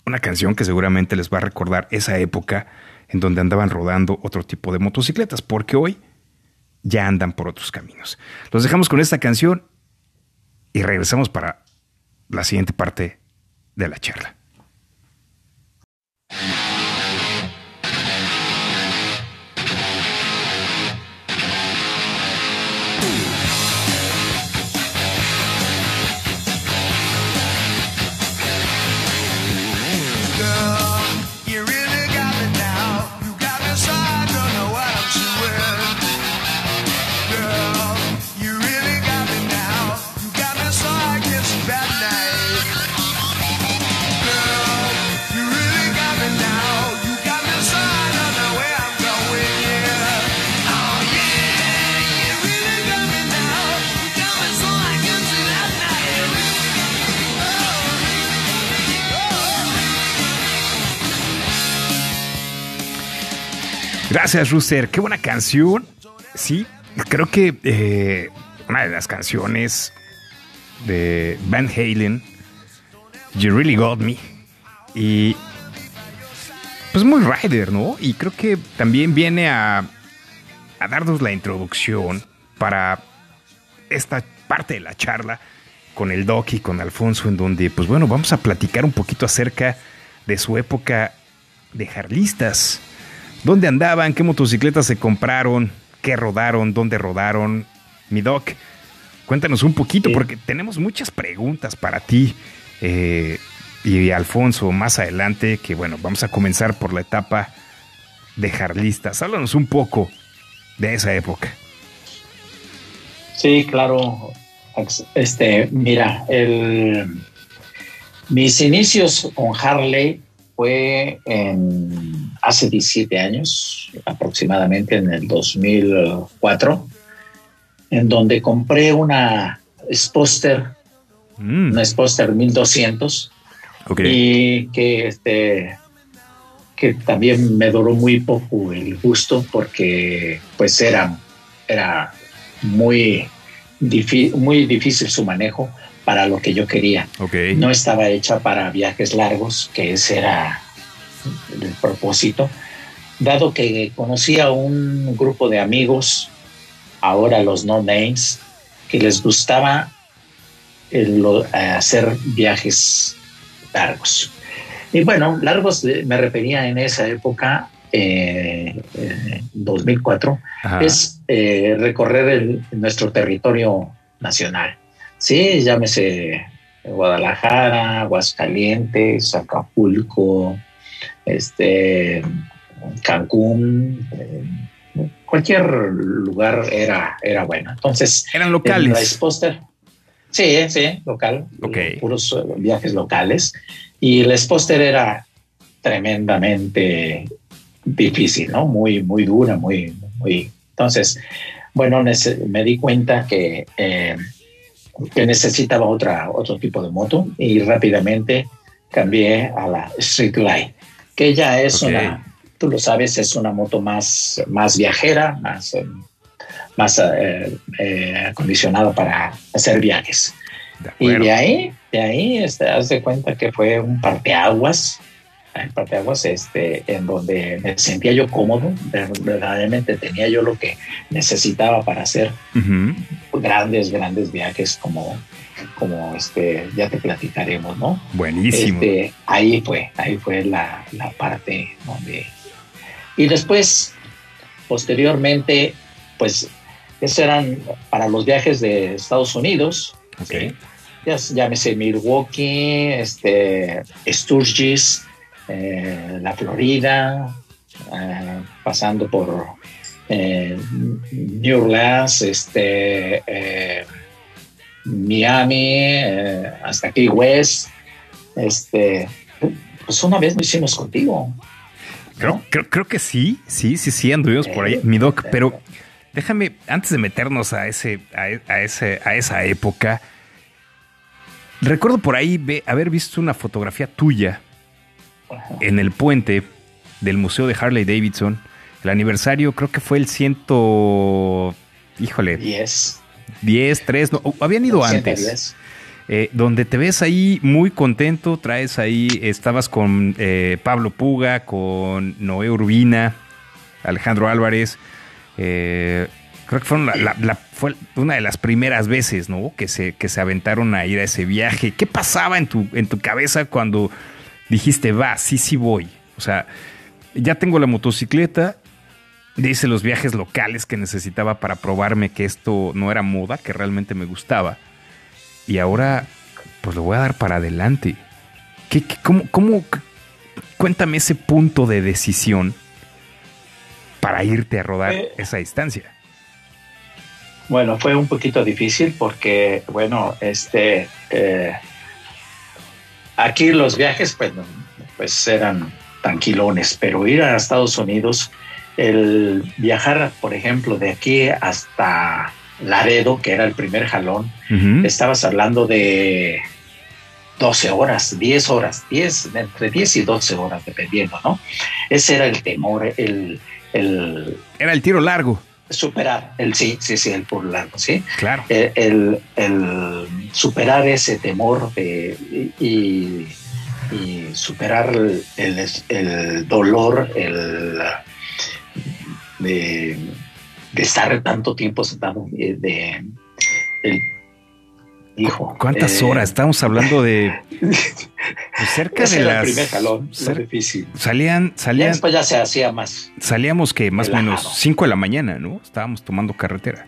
una canción que seguramente les va a recordar esa época en donde andaban rodando otro tipo de motocicletas, porque hoy ya andan por otros caminos. Los dejamos con esta canción y regresamos para la siguiente parte de la charla. Gracias, Rooster. Qué buena canción. Sí, creo que eh, una de las canciones de Van Halen, You Really Got Me. Y pues muy rider, ¿no? Y creo que también viene a, a darnos la introducción para esta parte de la charla con el Doc y con Alfonso, en donde, pues bueno, vamos a platicar un poquito acerca de su época de jarlistas. ¿Dónde andaban? ¿Qué motocicletas se compraron? ¿Qué rodaron? ¿Dónde rodaron? Mi Doc, cuéntanos un poquito, Sí. porque tenemos muchas preguntas para ti eh, y Alfonso más adelante, que bueno, vamos a comenzar por la etapa de jarlistas. Háblanos un poco de esa época. Sí, claro. Este, mira, el, mis inicios con Harley fue en hace 17 años, aproximadamente en el 2004, en donde compré una Sposter, Mm, una Sposter 1200, ok. y que este que también me duró muy poco el gusto porque pues era era muy muy difícil su manejo para lo que yo quería no estaba hecha para viajes largos que ese era el propósito dado que conocí a un grupo de amigos ahora los no names que les gustaba el, eh, hacer viajes largos. Y bueno, largos de- me refería en esa época, eh, eh, 2004, Ajá. es eh, recorrer el- nuestro territorio nacional. Sí, llámese Guadalajara, Aguascalientes, Acapulco, este, Cancún, eh, cualquier lugar era, era bueno. Entonces, Eran locales. Poster. Sí, sí, local. Ok. Puros eh, viajes locales. Y el Poster era tremendamente difícil, ¿no? Muy, muy dura, muy, muy. Entonces, bueno, me di cuenta que, eh, que necesitaba otra, otro tipo de moto. Y rápidamente cambié a la Street Glide, que ya es una, tú lo sabes, es una moto más, más viajera, más, eh, más eh, eh, acondicionada para hacer viajes. De Y de ahí, de ahí, este, haz de cuenta que fue un parteaguas parteaguas, este, en donde me sentía yo cómodo, verdaderamente tenía yo lo que necesitaba para hacer grandes, grandes viajes como, como este, ya te platicaremos, ¿no? Buenísimo. Este, ahí fue, ahí fue la, la parte donde... Y después, posteriormente, pues, esos eran para los viajes de Estados Unidos, Ok. ¿sí? Ya, llámese Milwaukee, este, Sturgis, eh, la Florida, eh, pasando por eh, New Orleans, este, Miami, hasta Key West. Este, pues una vez lo hicimos contigo. Creo, creo, creo que sí, sí, sí, sí, anduvimos por ahí, mi doc, pero déjame, antes de meternos a ese, a, a ese, a esa época, recuerdo por ahí haber visto una fotografía tuya. En el puente del Museo de Harley Davidson. El aniversario creo que fue el ciento, híjole, Diez. 10, 3, no, habían ido antes. 110. Eh, donde te ves ahí muy contento, traes ahí, estabas con eh, Pablo Puga, con Noé Urbina, Alejandro Álvarez, eh, creo que fueron la- la- la- fue una de las primeras veces, ¿no? Que se, que se aventaron a ir a ese viaje. ¿Qué pasaba en tu, en tu cabeza cuando dijiste, va, sí, sí voy? O sea, ya tengo la motocicleta, hice los viajes locales que necesitaba para probarme que esto no era moda, que realmente me gustaba. Y ahora, pues lo voy a dar para adelante. ¿Qué, qué- cómo, cómo- cuéntame ese punto de decisión para irte a rodar Eh. esa distancia? Bueno, fue un poquito difícil porque, bueno, este, eh, aquí los viajes, pues, no, pues eran tranquilones, pero ir a Estados Unidos, el viajar, por ejemplo, de aquí hasta Laredo, que era el primer jalón, estabas hablando de 12 horas, 10 horas, 10, entre 10 y 12 horas, dependiendo, ¿no? Ese era el temor, el, el Era el tiro largo, superar, el sí, sí, sí, el por largo, ¿sí? claro. el, el- el superar ese temor de, y, y superar el, el- el dolor el, de, de estar tanto tiempo sentado, de, de- el- hijo. ¿Cuántas eh, horas? Estamos hablando de pues, cerca de las... el primer jalón, lo cer- difícil. salían, Ya salían, después ya se hacía más. salíamos que más o menos relajado. 5 de la mañana, ¿no? Estábamos tomando carretera.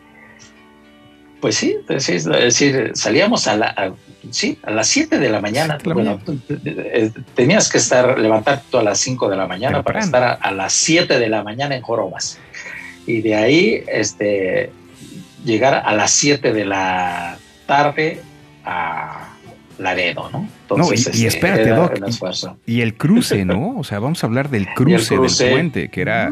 Pues sí, es decir, salíamos a, la, a- sí, a las 7 de la mañana. Siete de la Bueno, tú- eh, tenías que estar, levantarte a las 5 de la mañana para estar a, a las 7 de la mañana en Jorobas. Y de ahí, este, llegar a las 7 de la tarde a Laredo, ¿no? No, y- y este, espérate, Doc. Y el cruce, ¿no? O sea, vamos a hablar del cruce, cruce. del puente, que era...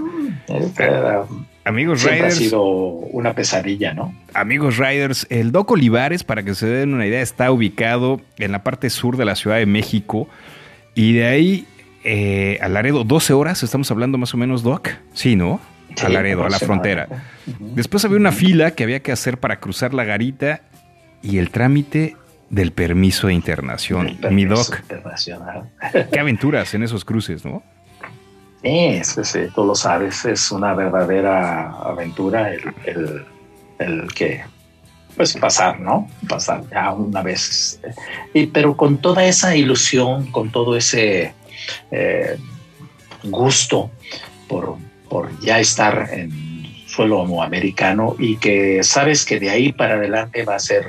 Era- Amigos siempre ha Riders, sido una pesadilla, ¿no? amigos Riders, el Doc Olivares, para que se den una idea, está ubicado en la parte sur de la Ciudad de México. Y de ahí eh, a Laredo, 12 horas, estamos hablando más o menos, Doc. Sí, ¿no? a Laredo, a la frontera. Después había una fila que había que hacer para cruzar la garita y el trámite del permiso de internación. Mi Doc, internacional. qué aventuras en esos cruces, ¿no? Sí, sí, sí, tú lo sabes, es una verdadera aventura el, el- el que, pues pasar, ¿no? Pasar ya una vez. este, Y, pero con toda esa ilusión, con todo ese eh, gusto por, por ya estar en suelo americano y que sabes que de ahí para adelante va a ser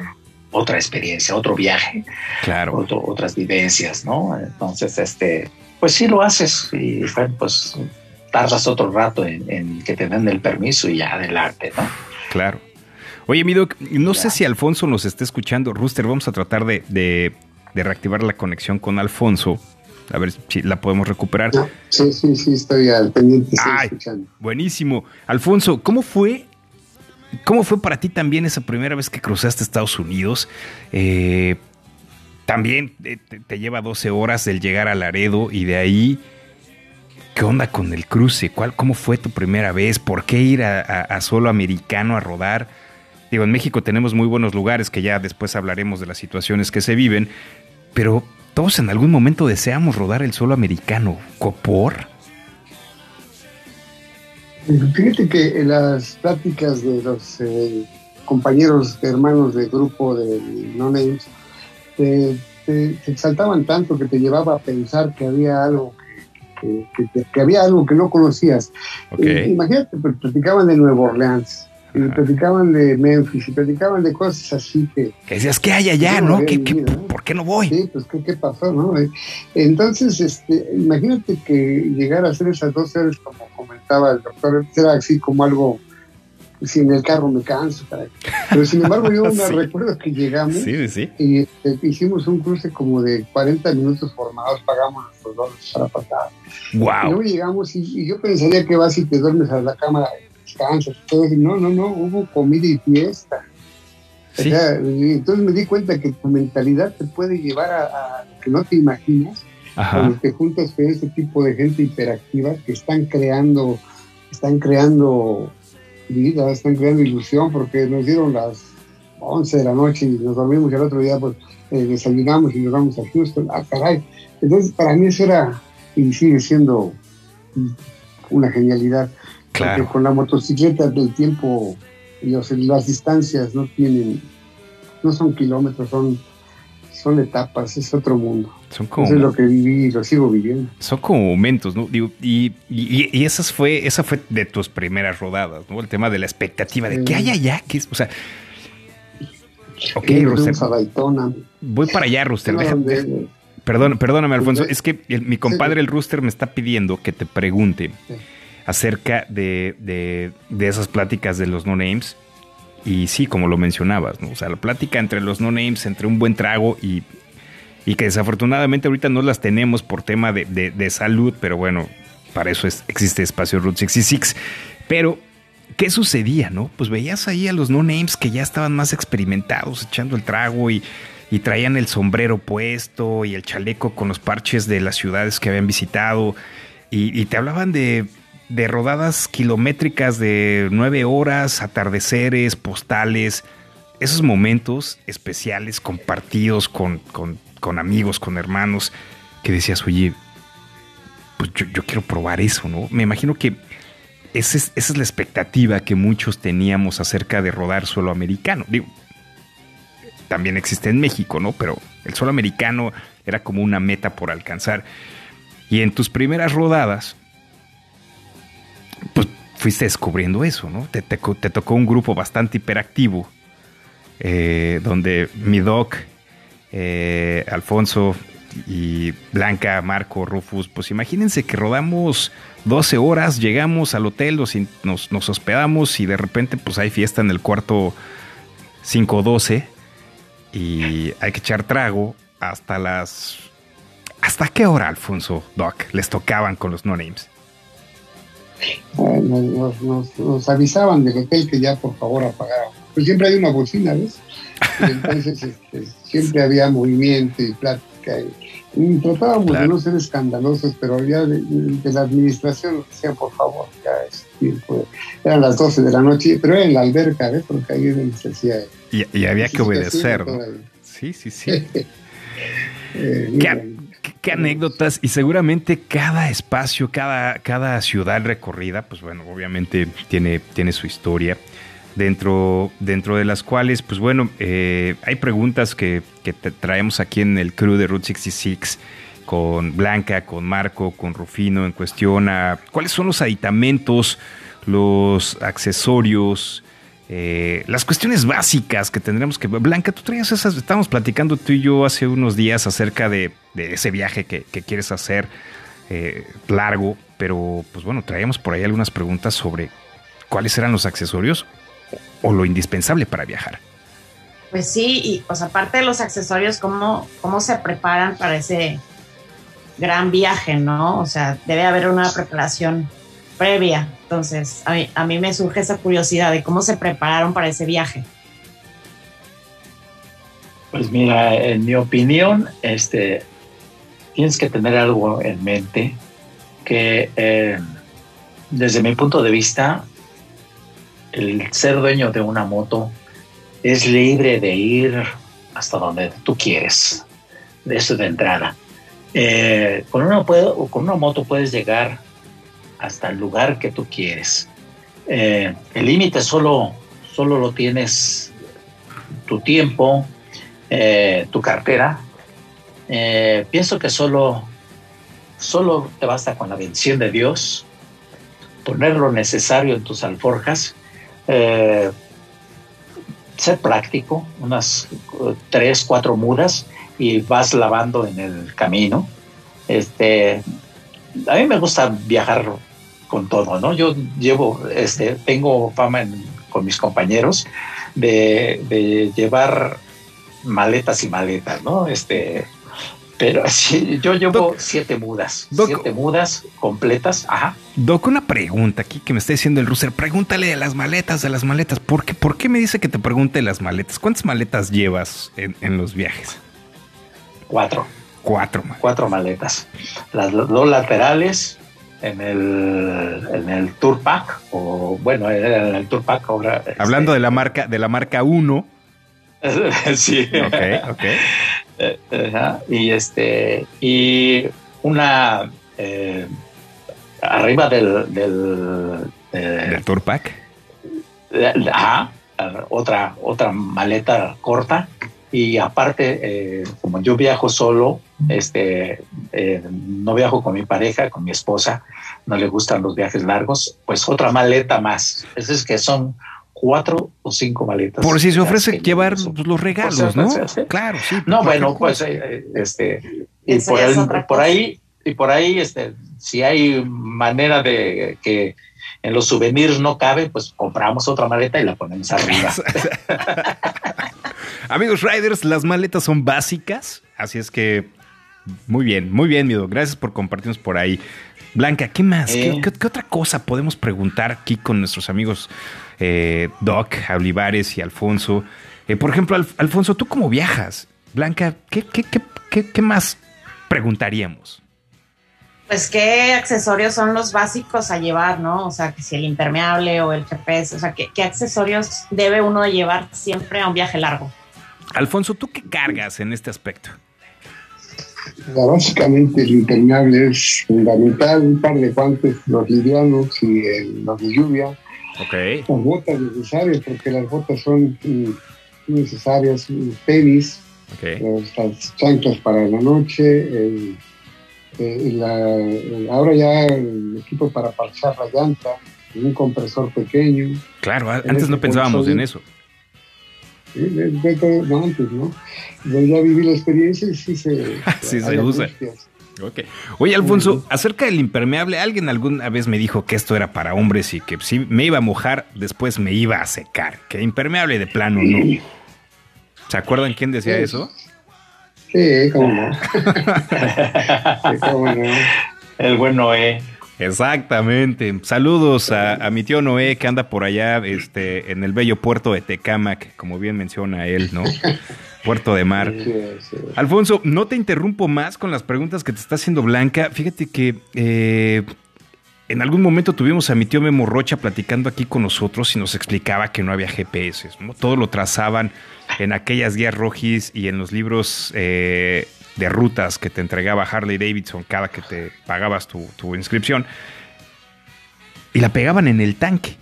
otra experiencia, otro viaje Claro. otro- otras vivencias, ¿no? Entonces, este, pues sí lo haces y bueno, pues tardas otro rato en, en que te den el permiso y ya adelante, ¿no? Claro. Oye, mi Doc, no sé si Alfonso nos está escuchando. Rooster, vamos a tratar de, de- de reactivar la conexión con Alfonso. A ver si la podemos recuperar. Sí, sí, sí, estoy al pendiente, estoy Ay. escuchando. Buenísimo. Alfonso, ¿cómo fue? ¿Cómo fue para ti también esa primera vez que cruzaste Estados Unidos? Eh, también eh, te, lleva 12 horas el llegar a Laredo y de ahí, ¿qué onda con el cruce? ¿Cuál, ¿Cómo fue tu primera vez? ¿Por qué ir a, solo americano a rodar? Digo, en México tenemos muy buenos lugares que ya después hablaremos de las situaciones que se viven, pero todos en algún momento deseamos rodar el suelo americano. ¿Por? Fíjate que en las pláticas de los eh, compañeros, hermanos del grupo de No Names, te, te, exaltaban tanto que te llevaba a pensar que había algo que, que, había algo que no conocías. Eh, imagínate, pues, platicaban de Nueva Orleans, y platicaban de Memphis, y platicaban de cosas así que... Que decías, ¿qué hay allá, no? ¿Por qué no voy? Sí, pues, ¿qué, pasó, no? Eh, entonces, este, imagínate que llegar a hacer esas dos series, como comentaba el doctor, era así como algo si en el carro me canso. Pero sin embargo, yo me recuerdo que llegamos y este, hicimos un cruce como de 40 minutos formados, pagamos nuestros dólares para pasar. Wow. Y luego llegamos y, yo pensaría que vas y te duermes a la cámara, descansas, todo. No, no, no, hubo comida y fiesta. entonces me di cuenta que tu mentalidad te puede llevar a, lo que no te imaginas cuando te juntas con ese tipo de gente hiperactiva que están creando, están creando vida, están creando ilusión porque nos dieron las 11 de la noche y nos dormimos y el otro día pues eh, desayunamos y nos vamos a Houston. Ah, caray. Entonces para mí eso era y sigue siendo una genialidad. Claro. Porque con la motocicleta del tiempo y las distancias no tienen, no son kilómetros, son son etapas, es otro mundo. Son como, Eso es lo que viví y lo sigo viviendo. Son como momentos, ¿no? Digo, y, y, esas fue, esa fue de tus primeras rodadas, ¿no? El tema de la expectativa de qué hay allá, que es, o sea. Ok, Ruster. Voy para allá, Ruster. perdón, perdóname, Alfonso. Es que mi compadre, el Rooster, me está pidiendo que te pregunte acerca de, de, de esas pláticas de los no names y sí, como lo mencionabas, ¿no? O sea, la plática entre los no-names, entre un buen trago y, y que desafortunadamente ahorita no las tenemos por tema de, de, salud, pero bueno, para eso es, existe Espacio Route 66. Pero, ¿qué sucedía, no? Pues veías ahí a los no-names que ya estaban más experimentados, echando el trago y, y traían el sombrero puesto y el chaleco con los parches de las ciudades que habían visitado y te hablaban de de rodadas kilométricas de nueve horas, atardeceres, postales, esos momentos especiales compartidos con, con, amigos, con hermanos, que decías, oye, pues yo, quiero probar eso, ¿no? Me imagino que esa es, esa es la expectativa que muchos teníamos acerca de rodar suelo americano. Digo, también existe en México, ¿no? Pero el suelo americano era como una meta por alcanzar. Y en tus primeras rodadas, pues fuiste descubriendo eso, ¿no? Te, tocó un grupo bastante hiperactivo, eh, donde mi doc, eh, Alfonso y Blanca, Marco, Rufus, pues imagínense que rodamos 12 horas, llegamos al hotel, nos, nos, hospedamos y de repente pues hay fiesta en el cuarto 512 y hay que echar trago hasta las... ¿Hasta qué hora, Alfonso, Doc, les tocaban con los no-names? Nos, avisaban del hotel que ya por favor apagaban. Pues siempre hay una bocina, ¿ves? Y entonces este, siempre había movimiento y plática. Y, tratábamos de no ser escandalosos, pero ya de, la administración nos decían, por favor, ya es tiempo. Eran las 12 de la noche, pero era en la alberca, ¿ves? Porque ahí se decía. Y, había que obedecer, ¿no? Sí, sí, sí. eh, qué, anécdotas y seguramente cada espacio, cada, cada ciudad recorrida, pues bueno, obviamente tiene, tiene su historia. Dentro, dentro de las cuales, pues bueno, eh, hay preguntas que, que traemos aquí en el crew de Route 66 con Blanca, con Marco, con Rufino en cuestión a cuáles son los aditamentos, los accesorios, eh, las cuestiones básicas que tendremos que... Blanca, tú traías esas, estábamos platicando tú y yo hace unos días acerca de, ese viaje que, quieres hacer eh, largo, pero pues bueno, traíamos por ahí algunas preguntas sobre cuáles eran los accesorios o lo indispensable para viajar. Pues sí, y pues aparte de los accesorios, ¿cómo, cómo se preparan para ese gran viaje, ¿no? O sea, debe haber una preparación previa. Entonces, a mí, me surge esa curiosidad de cómo se prepararon para ese viaje. Pues mira, en mi opinión, este, tienes que tener algo en mente que eh, desde mi punto de vista, el ser dueño de una moto es libre de ir hasta donde tú quieres. Eso de entrada. Eh, con, una con una moto puedes llegar hasta el lugar que tú quieres. Eh, el límite solo, solo lo tienes tu tiempo, eh, tu cartera. Eh, pienso que solo, solo te basta con la bendición de Dios, poner lo necesario en tus alforjas, ser práctico, unas tres, cuatro mudas y vas lavando en el camino. Este, a mí me gusta viajar con todo, ¿no? Yo llevo, este, tengo fama en- con mis compañeros de, de llevar maletas y maletas, ¿no? Este, pero sí, yo llevo Doc- siete mudas, Doc- siete mudas completas, ajá. Doc, una pregunta aquí que me está diciendo el Ruser. Pregúntale de las maletas, de las maletas. ¿Por qué, ¿Por qué me dice que te pregunte de las maletas? ¿Cuántas maletas llevas en, en los viajes? Cuatro, Cuatro. man. cuatro maletas. Las dos laterales en el, en el tour pack, o bueno, en el tour pack ahora. este, Hablando de la marca, de la marca 1. sí. Ok, ok. Eh, y este y una eh, arriba del, del eh, Del Tour Pack. ajá, otra otra maleta corta y aparte eh, como yo viajo solo este eh, no viajo con mi pareja con mi esposa no le gustan los viajes largos pues otra maleta más es es que son cuatro o cinco maletas Por si se ofrece llevar los regalos, Pues, ¿no? sí. Claro, sí. No, bueno, pues cosa. eh, eh, este y por, el- ahí y por ahí este si hay manera de que en los souvenirs no cabe, pues compramos otra maleta y la ponemos arriba. Amigos Riders, las maletas son básicas, así es que muy bien, muy bien, Mido. Gracias por compartirnos por ahí. Blanca, ¿qué más? ¿Qué, Eh. qué- qué otra cosa podemos preguntar aquí con nuestros amigos eh, Doc, Olivares y Alfonso? Eh, por ejemplo, Alf- Alfonso, ¿tú cómo viajas? Blanca, ¿qué, qué, qué, qué- qué más preguntaríamos? Pues qué accesorios son los básicos a llevar, ¿no? O sea, que si el impermeable o el GPS, o sea, qué, qué accesorios debe uno llevar siempre a un viaje largo. Alfonso, ¿tú qué cargas en este aspecto? Básicamente el impermeable es fundamental, un par de guantes, los livianos y eh, los de lluvia, Ok. las botas necesarias, porque las botas son mm, necesarias, tenis, Ok. los- las chanclas para la noche, el- eh, la- el- ahora ya el equipo para parchar la llanta, un compresor pequeño, Claro, antes no pensábamos en eso. De todo- no antes, ¿no? Yo ya viví la experiencia y sí se, Sí se usa. angustias. Ok. Oye, Alfonso, acerca del impermeable, alguien alguna vez me dijo que esto era para hombres y que si me iba a mojar, después me iba a secar. Que impermeable de plano no. ¿Se acuerdan quién decía Sí. eso? Sí, cómo no. Sí, cómo no. El buen Noé. Exactamente. Saludos a, a mi tío Noé que anda por allá este, en el bello puerto de Tecámac, como bien menciona él, ¿no? Puerto de mar. Alfonso, no te interrumpo más con las preguntas que te está haciendo Blanca. Fíjate que eh, en algún momento tuvimos a mi tío Memo Rocha platicando aquí con nosotros y nos explicaba que no había GPS. ¿no? Todo lo trazaban en aquellas guías rojis y en los libros eh, de rutas que te entregaba Harley Davidson cada que te pagabas tu, inscripción. Y la pegaban en el tanque.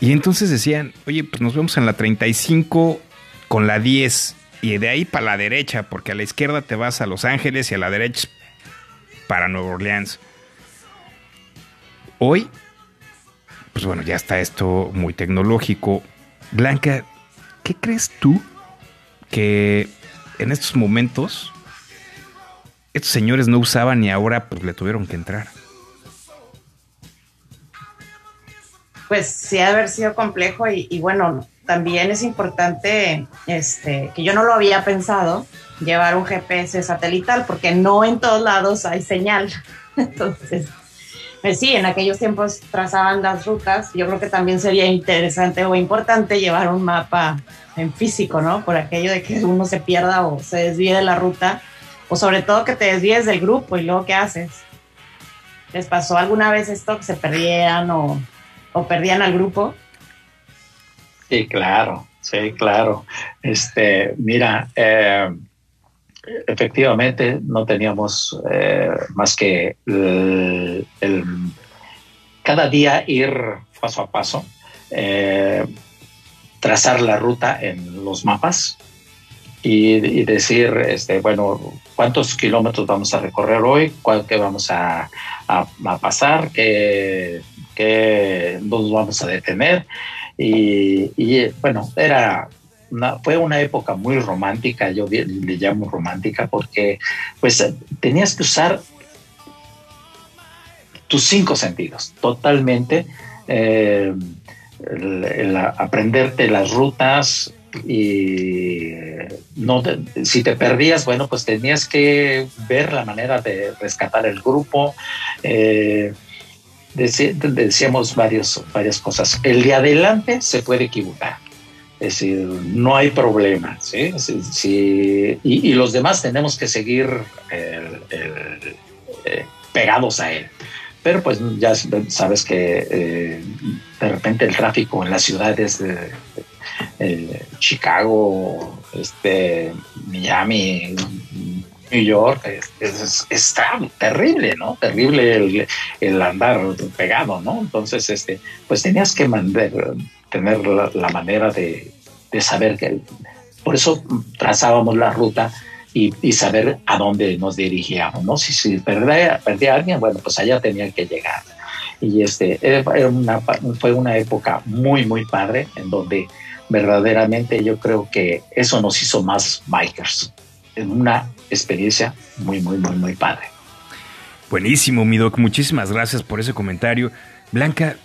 Y entonces decían, oye, pues nos vemos en la 35 con la 10 y de ahí para la derecha, porque a la izquierda te vas a Los Ángeles y a la derecha para Nueva Orleans. Hoy, pues bueno, ya está esto muy tecnológico. Blanca, ¿qué crees tú que en estos momentos estos señores no usaban y ahora pues le tuvieron que entrar? Pues sí, ha de haber sido complejo y, y bueno, también es importante, este, que yo no lo había pensado, llevar un GPS satelital, porque no en todos lados hay señal. Entonces, pues sí, en aquellos tiempos trazaban las rutas. Yo creo que también sería interesante o importante llevar un mapa en físico, ¿no? Por aquello de que uno se pierda o se desvíe de la ruta, o sobre todo que te desvíes del grupo y luego qué haces. ¿Les pasó alguna vez esto que se perdieran o, o perdían al grupo? Sí, claro, sí, claro. Este, mira, eh, efectivamente no teníamos eh, más que el, cada día ir paso a paso, eh, trazar la ruta en los mapas y, decir, este, bueno, cuántos kilómetros vamos a recorrer hoy, cuál que vamos a, pasar, qué, qué nos vamos a detener. Y, bueno, era fue una época muy romántica, yo le llamo romántica porque pues eh, tenías que usar tus cinco sentidos totalmente, eh, aprenderte las rutas y no te- si te perdías, bueno, pues tenías que ver la manera de rescatar el grupo. eh, decíamos varios, varias cosas. El de adelante se puede equivocar. Es decir, no hay problema, ¿sí? Sí, sí, y, y los demás tenemos que seguir el- eh, pegados a él. Pero pues ya sabes que eh, de repente el tráfico en las ciudades de eh, Chicago, este, Miami, New York, es, es- terrible, ¿no? Terrible el, el andar pegado, ¿no? Entonces, este, pues tenías que mandar, tener la, la manera de, de saber que... Por eso trazábamos la ruta y, y saber a dónde nos dirigíamos, ¿no? Si, si perdía, perdía a alguien, bueno, pues allá tenía que llegar. Y este, era una, fue una época muy, muy padre en donde verdaderamente yo creo que eso nos hizo más bikers. En una experiencia muy, muy, muy, muy padre. Buenísimo, mi Doc. Muchísimas gracias por ese comentario. Blanca,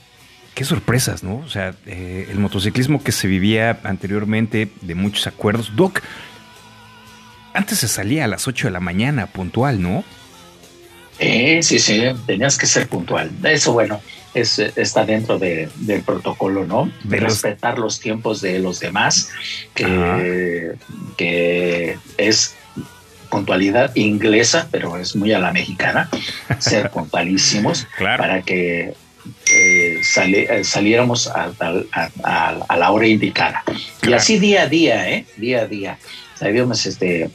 qué sorpresas, ¿no? O sea, eh, el motociclismo que se vivía anteriormente de muchos acuerdos. Doc, antes se salía a las 8 de la mañana, puntual, ¿no? Eh, sí, sí, tenías que ser puntual. Eso, bueno, es, está dentro de, del protocolo, ¿no? De De los- respetar los tiempos de los demás, que, que es puntualidad inglesa, pero es muy a la mexicana, ser puntualísimos Claro. para que eh, sali- eh, saliéramos a, a- a- a la hora indicada. Y Claro. así día a día, ¿eh? Día a día. Sabíamos, este,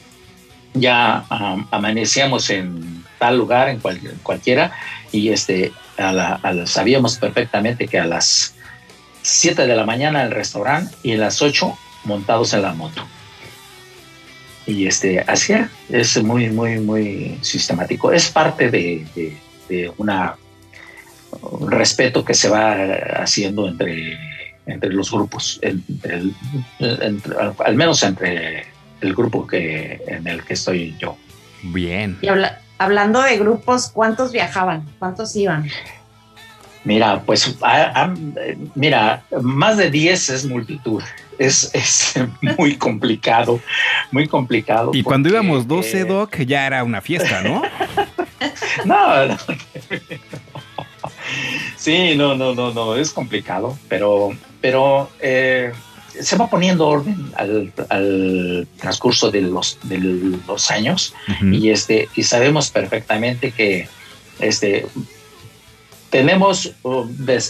ya am, amanecíamos en tal lugar, en cual- cualquiera, y este, a la- la- sabíamos perfectamente que a las 7 de la mañana el restaurante y a las 8 montados en la moto. Y este, así es muy, muy, muy sistemático. Es parte de, de- de una un respeto que se va haciendo entre, entre los grupos, entre el- entre- al menos entre el grupo que, en el que estoy yo. Bien. Y habla- hablando de grupos, ¿cuántos viajaban? ¿Cuántos iban? Mira, pues, a- a- mira, más de 10 es multitud. Es, es muy complicado, muy complicado. Y cuando íbamos 12, eh, Doc, ya era una fiesta, ¿no? No, no. Sí, no, no, no, no, es complicado, pero, pero eh, se va poniendo orden al, al transcurso de los, de los años y este y sabemos perfectamente que este tenemos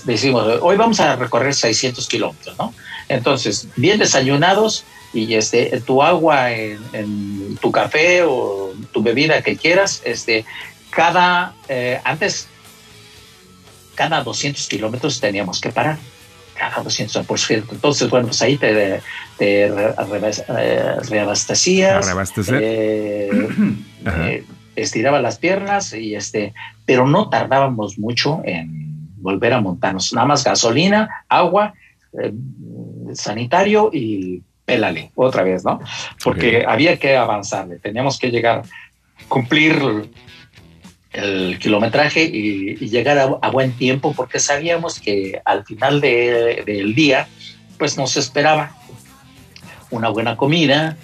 decimos hoy vamos a recorrer 600 kilómetros no entonces bien desayunados y este tu agua en, en tu café o tu bebida que quieras este cada eh, antes cada 200 kilómetros teníamos que parar cada 200 por cierto entonces bueno pues ahí te, eh, reabastecías eh, eh, estiraba las piernas y este, pero no tardábamos mucho en volver a montarnos. Nada más gasolina, agua, eh, sanitario y pélale otra vez, ¿no? Porque había que avanzarle, teníamos que llegar, cumplir el kilometraje y, y llegar a, a buen tiempo porque sabíamos que al final de- del día pues nos esperaba una buena comida,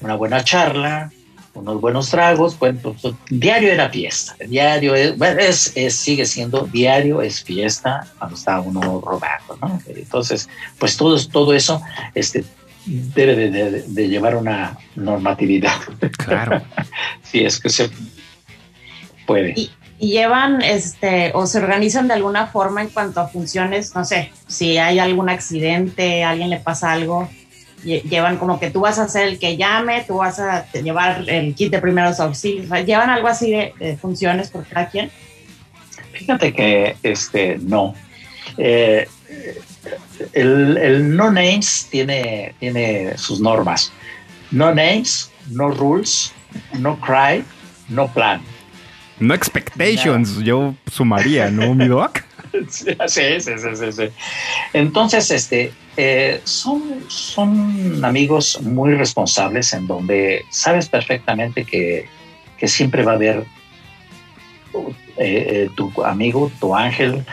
una buena charla, unos buenos tragos, bueno, pues, diario era fiesta, diario es, bueno, es, es- sigue siendo diario es fiesta cuando está uno rodando, ¿no? Entonces, pues todo, todo eso este, debe de, de- de llevar una normatividad, Claro. si es que se puede. Y, y llevan, este, o se organizan de alguna forma en cuanto a funciones, no sé, si hay algún accidente, a alguien le pasa algo, lle- llevan como que tú vas a ser el que llame, tú vas a llevar el kit de primeros auxilios, llevan algo así de, de funciones por cada quien. Fíjate que este no. Eh, el, el no names tiene, tiene sus normas. No names, no rules, no cry, no plan. No expectations, yo sumaría, ¿no, mi doc? Sí, sí, sí, sí, sí. Entonces, este, eh, son, son amigos muy responsables en donde sabes perfectamente que, que siempre va a haber eh, eh, tu amigo, tu ángel.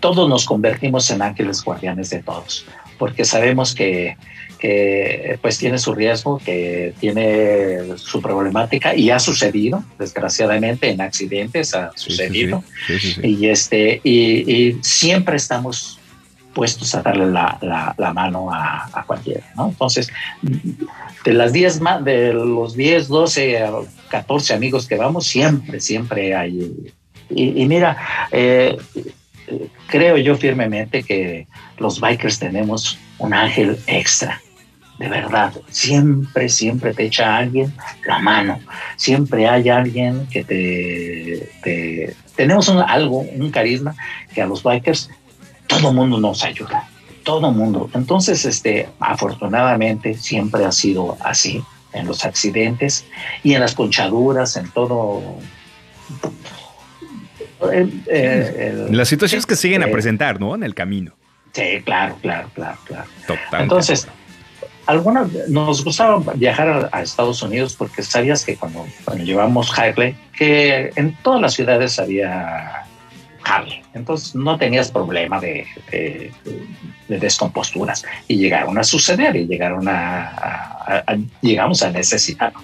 Todos nos convertimos en ángeles guardianes de todos, porque sabemos que, que pues tiene su riesgo, que tiene su problemática y ha sucedido, desgraciadamente, en accidentes ha sucedido. Sí, sí, sí. Y, este, y, y siempre estamos puestos a darle la, la- la mano a, a cualquiera, ¿no? Entonces, de las 10 más, de los 10, 12, a 14 amigos que vamos, siempre, siempre hay. Y, y mira, eh, creo yo firmemente que los bikers tenemos un ángel extra. De verdad, siempre, siempre te echa alguien la mano. Siempre hay alguien que te, te- tenemos un, algo, un carisma que a los bikers todo mundo nos ayuda, todo mundo. Entonces, este, afortunadamente siempre ha sido así en los accidentes y en las ponchaduras, en todo. El- Las situaciones que siguen a eh, presentar, ¿no? En el camino. Sí, claro, claro, claro, claro. Total. Entonces, algunas nos gustaba viajar a, a Estados Unidos porque sabías que cuando, cuando llevamos Harley, que en todas las ciudades había Harley. Entonces no tenías problema de, de- de descomposturas. Y llegaron a suceder y llegaron a, a- a- llegamos a necesitarlo.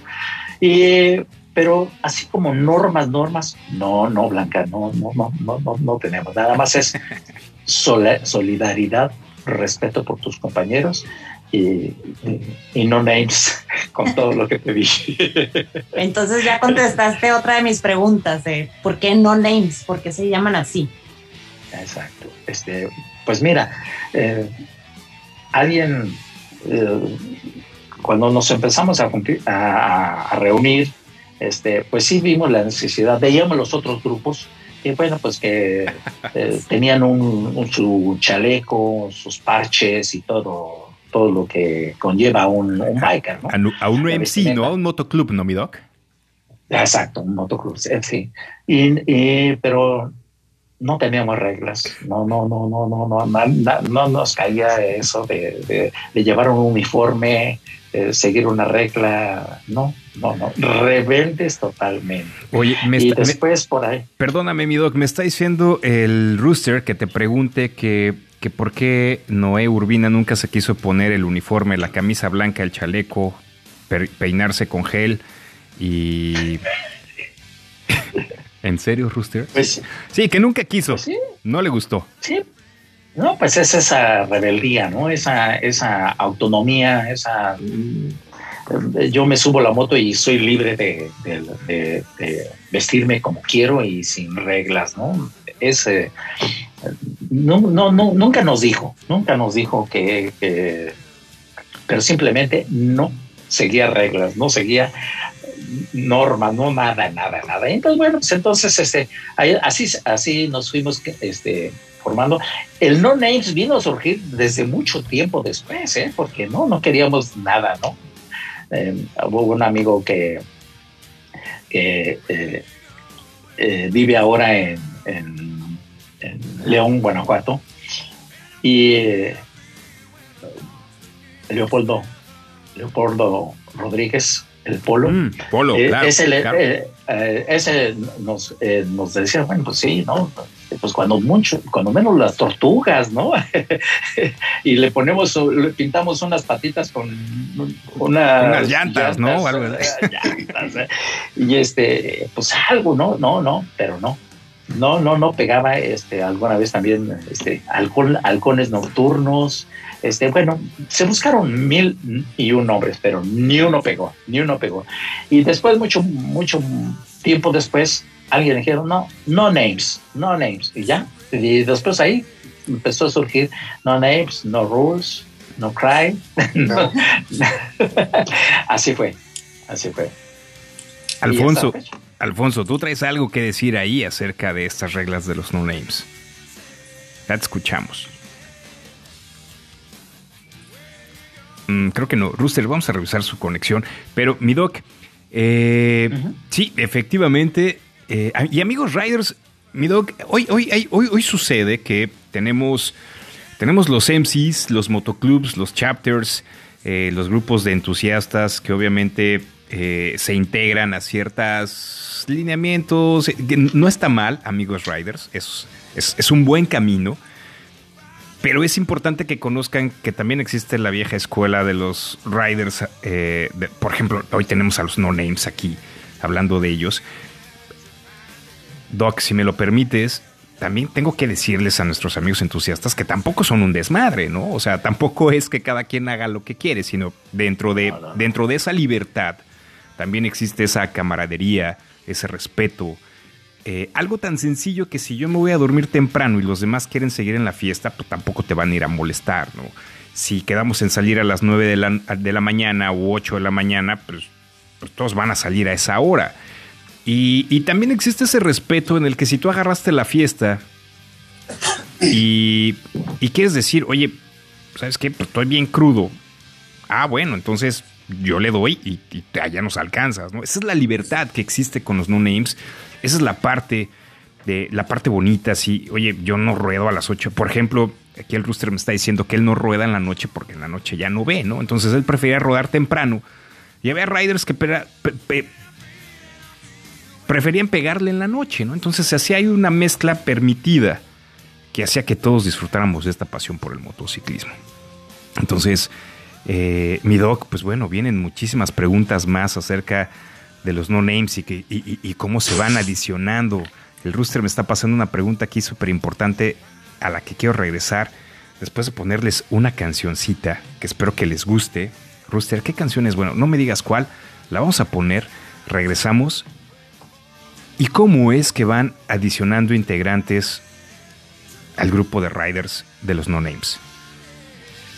Y, pero así como normas, normas, no, no, Blanca, no, no, no, no, no, no tenemos. Nada más es solidaridad, respeto por tus compañeros y, no names con todo lo que te dije. Entonces ya contestaste otra de mis preguntas de por qué no names, por qué se llaman así. Exacto. Este, pues mira, eh, alguien, eh, cuando nos empezamos a, junti- a- a reunir, este, pues sí vimos la necesidad, veíamos los otros grupos y bueno, pues que eh, tenían un, un- su chaleco, sus parches y todo, todo lo que conlleva un, un biker, ¿no? A, un MC. ¿no? A un motoclub, ¿no, mi doc? Exacto, un motoclub, fin. Y, y- pero no teníamos reglas, no, no, no, no, no, no, na- no nos caía eso de, de- de llevar un uniforme, seguir una regla, no, no, no, rebeldes totalmente. Oye, me y está- me- después por ahí, perdóname, mi doc, me está diciendo el Rooster que te pregunte que, que por qué Noé Urbina nunca se quiso poner el uniforme, la camisa blanca, el chaleco, peinarse con gel y... ¿En serio, Rooster? pues Sí, que nunca quiso. sí, No le gustó. sí. No, pues es esa rebeldía, ¿no? Esa, esa autonomía, esa... mm, Yo me subo a la moto y soy libre de, de- de- de vestirme como quiero y sin reglas, ¿no? Es, eh, no, no, no, nunca nos dijo, nunca nos dijo que, pero simplemente no seguía reglas, no seguía normas, no nada, nada, nada. Entonces, bueno, pues entonces, este, así, así nos fuimos, este, formando. El no names vino a surgir desde mucho tiempo después, ¿eh? porque no, no queríamos nada, ¿no? Eh, hubo un amigo que, eh, eh, vive ahora en- en León, Guanajuato, y eh, Leopoldo, Leopoldo Rodríguez, el Polo, Mm, polo, eh, claro. ese, claro. eh, eh, ese nos, eh, nos decía, bueno, pues sí, ¿no? Pues cuando mucho, cuando menos las tortugas, ¿no? y le ponemos, le pintamos unas patitas con una- Unas llantas, ¿no? Algo llantas, y este, pues algo, ¿no? No, no, pero no. No, no, no pegaba, este, alguna vez también, este, halcón- halcones nocturnos, este, bueno, se buscaron mil y un nombres, pero ni uno pegó, ni uno pegó. Y después, mucho, mucho tiempo después, alguien dijeron, no, no names, no names, y ya. Y después ahí empezó a surgir no names, no rules, no cry. No. así fue, así fue. Alfonso, Alfonso, tú traes algo que decir ahí acerca de estas reglas de los no names. Ya te escuchamos. Mm, creo que no. Rooster, vamos a revisar su conexión. Pero, mi doc, eh, sí, efectivamente. eh, y amigos Riders, mi doc, hoy, hoy, hoy, hoy sucede que tenemos, tenemos los MCs, los motoclubs, los chapters, eh, los grupos de entusiastas que obviamente eh, se integran a ciertos lineamientos. No está mal, amigos Riders, es, es, es un buen camino. Pero es importante que conozcan que también existe la vieja escuela de los riders. eh, de- por ejemplo, hoy tenemos a los no names aquí hablando de ellos. Doc, si me lo permites, también tengo que decirles a nuestros amigos entusiastas que tampoco son un desmadre, ¿no? O sea, tampoco es que cada quien haga lo que quiere, sino dentro de, dentro de esa libertad también existe esa camaradería, ese respeto. Eh, algo tan sencillo que si yo me voy a dormir temprano y los demás quieren seguir en la fiesta, pues tampoco te van a ir a molestar, ¿no? Si quedamos en salir a las 9 de la, de la mañana u 8 de la mañana, pues, pues todos van a salir a esa hora. Y, y también existe ese respeto en el que si tú agarraste la fiesta y, y quieres decir, oye, ¿sabes qué? Pues estoy bien crudo. Ah, bueno, entonces yo le doy y, y allá nos alcanzas, ¿no? Esa es la libertad que existe con los no names. Esa es la parte de la parte bonita. Si, oye, yo no ruedo a las 8. Por ejemplo, aquí el rooster me está diciendo que él no rueda en la noche porque en la noche ya no ve, ¿no? Entonces él prefería rodar temprano. Y había riders que preferían pegarle en la noche, ¿no? Entonces así hay una mezcla permitida que hacía que todos disfrutáramos de esta pasión por el motociclismo. Entonces, eh, mi doc, pues bueno, vienen muchísimas preguntas más acerca de los no names y, y, y- cómo se van adicionando. El rooster me está pasando una pregunta aquí súper importante a la que quiero regresar después de ponerles una cancioncita que espero que les guste. Rooster, ¿qué canción es? Bueno, no me digas cuál, la vamos a poner, regresamos. ¿Y cómo es que van adicionando integrantes al grupo de riders de los no names?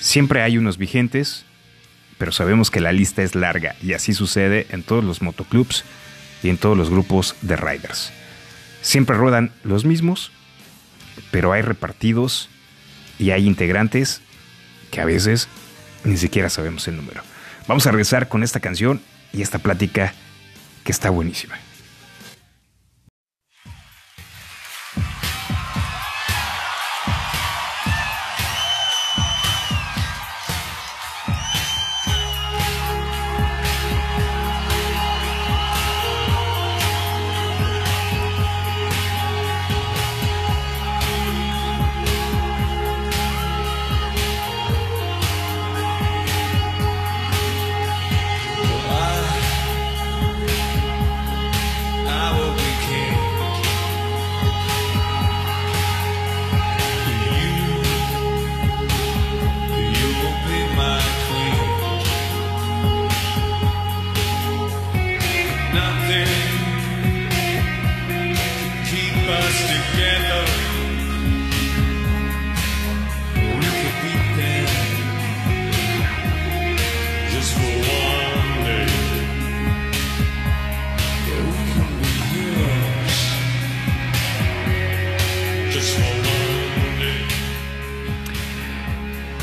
Siempre hay unos vigentes, pero sabemos que la lista es larga y así sucede en todos los motoclubs y en todos los grupos de riders. Siempre ruedan los mismos, pero hay repartidos y hay integrantes que a veces ni siquiera sabemos el número. Vamos a regresar con esta canción y esta plática que está buenísima.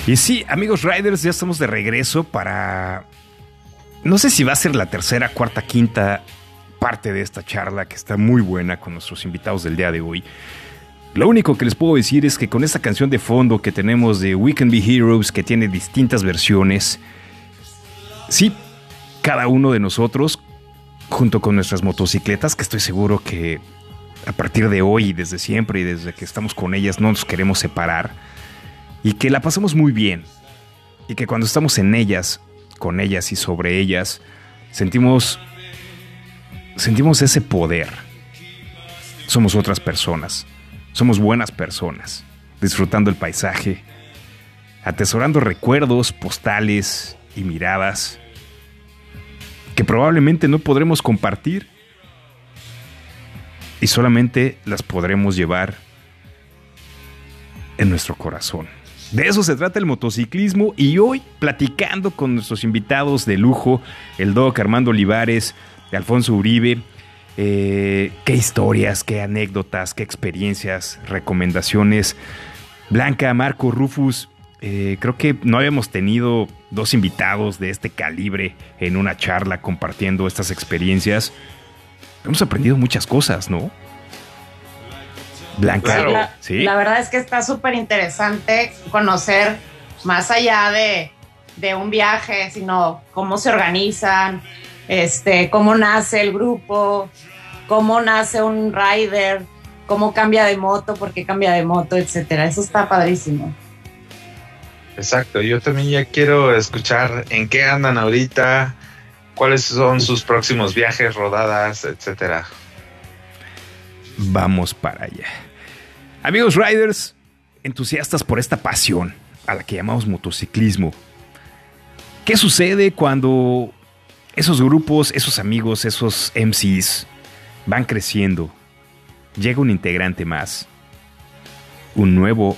Y sí, amigos Riders, ya estamos de regreso para... No sé si va a ser la tercera, cuarta, quinta parte de esta charla que está muy buena con nuestros invitados del día de hoy. Lo único que les puedo decir es que con esta canción de fondo que tenemos de We Can Be Heroes, que tiene distintas versiones, sí, cada uno de nosotros, junto con nuestras motocicletas, que estoy seguro que a partir de hoy desde siempre y desde que estamos con ellas no nos queremos separar, y que la pasamos muy bien y que cuando estamos en ellas, con ellas y sobre ellas, sentimos sentimos ese poder. Somos otras personas. Somos buenas personas, disfrutando el paisaje, atesorando recuerdos, postales y miradas que probablemente no podremos compartir y solamente las podremos llevar en nuestro corazón. De eso se trata el motociclismo y hoy platicando con nuestros invitados de lujo, el Doc Armando Olivares, Alfonso Uribe, eh, qué historias, qué anécdotas, qué experiencias, recomendaciones. Blanca, Marco, Rufus, eh, creo que no habíamos tenido dos invitados de este calibre en una charla compartiendo estas experiencias. Hemos aprendido muchas cosas, ¿no? Blanca, Sí, la, ¿sí? la verdad es que está súper interesante conocer más allá de, de un viaje, sino cómo se organizan, este, cómo nace el grupo, cómo nace un rider, cómo cambia de moto, por qué cambia de moto, etcétera. Eso está padrísimo. Exacto, yo también ya quiero escuchar en qué andan ahorita, cuáles son sus próximos viajes, rodadas, etcétera. Vamos para allá. Amigos riders, entusiastas por esta pasión a la que llamamos motociclismo. ¿Qué sucede cuando esos grupos, esos amigos, esos MCs van creciendo? Llega un integrante más, un nuevo,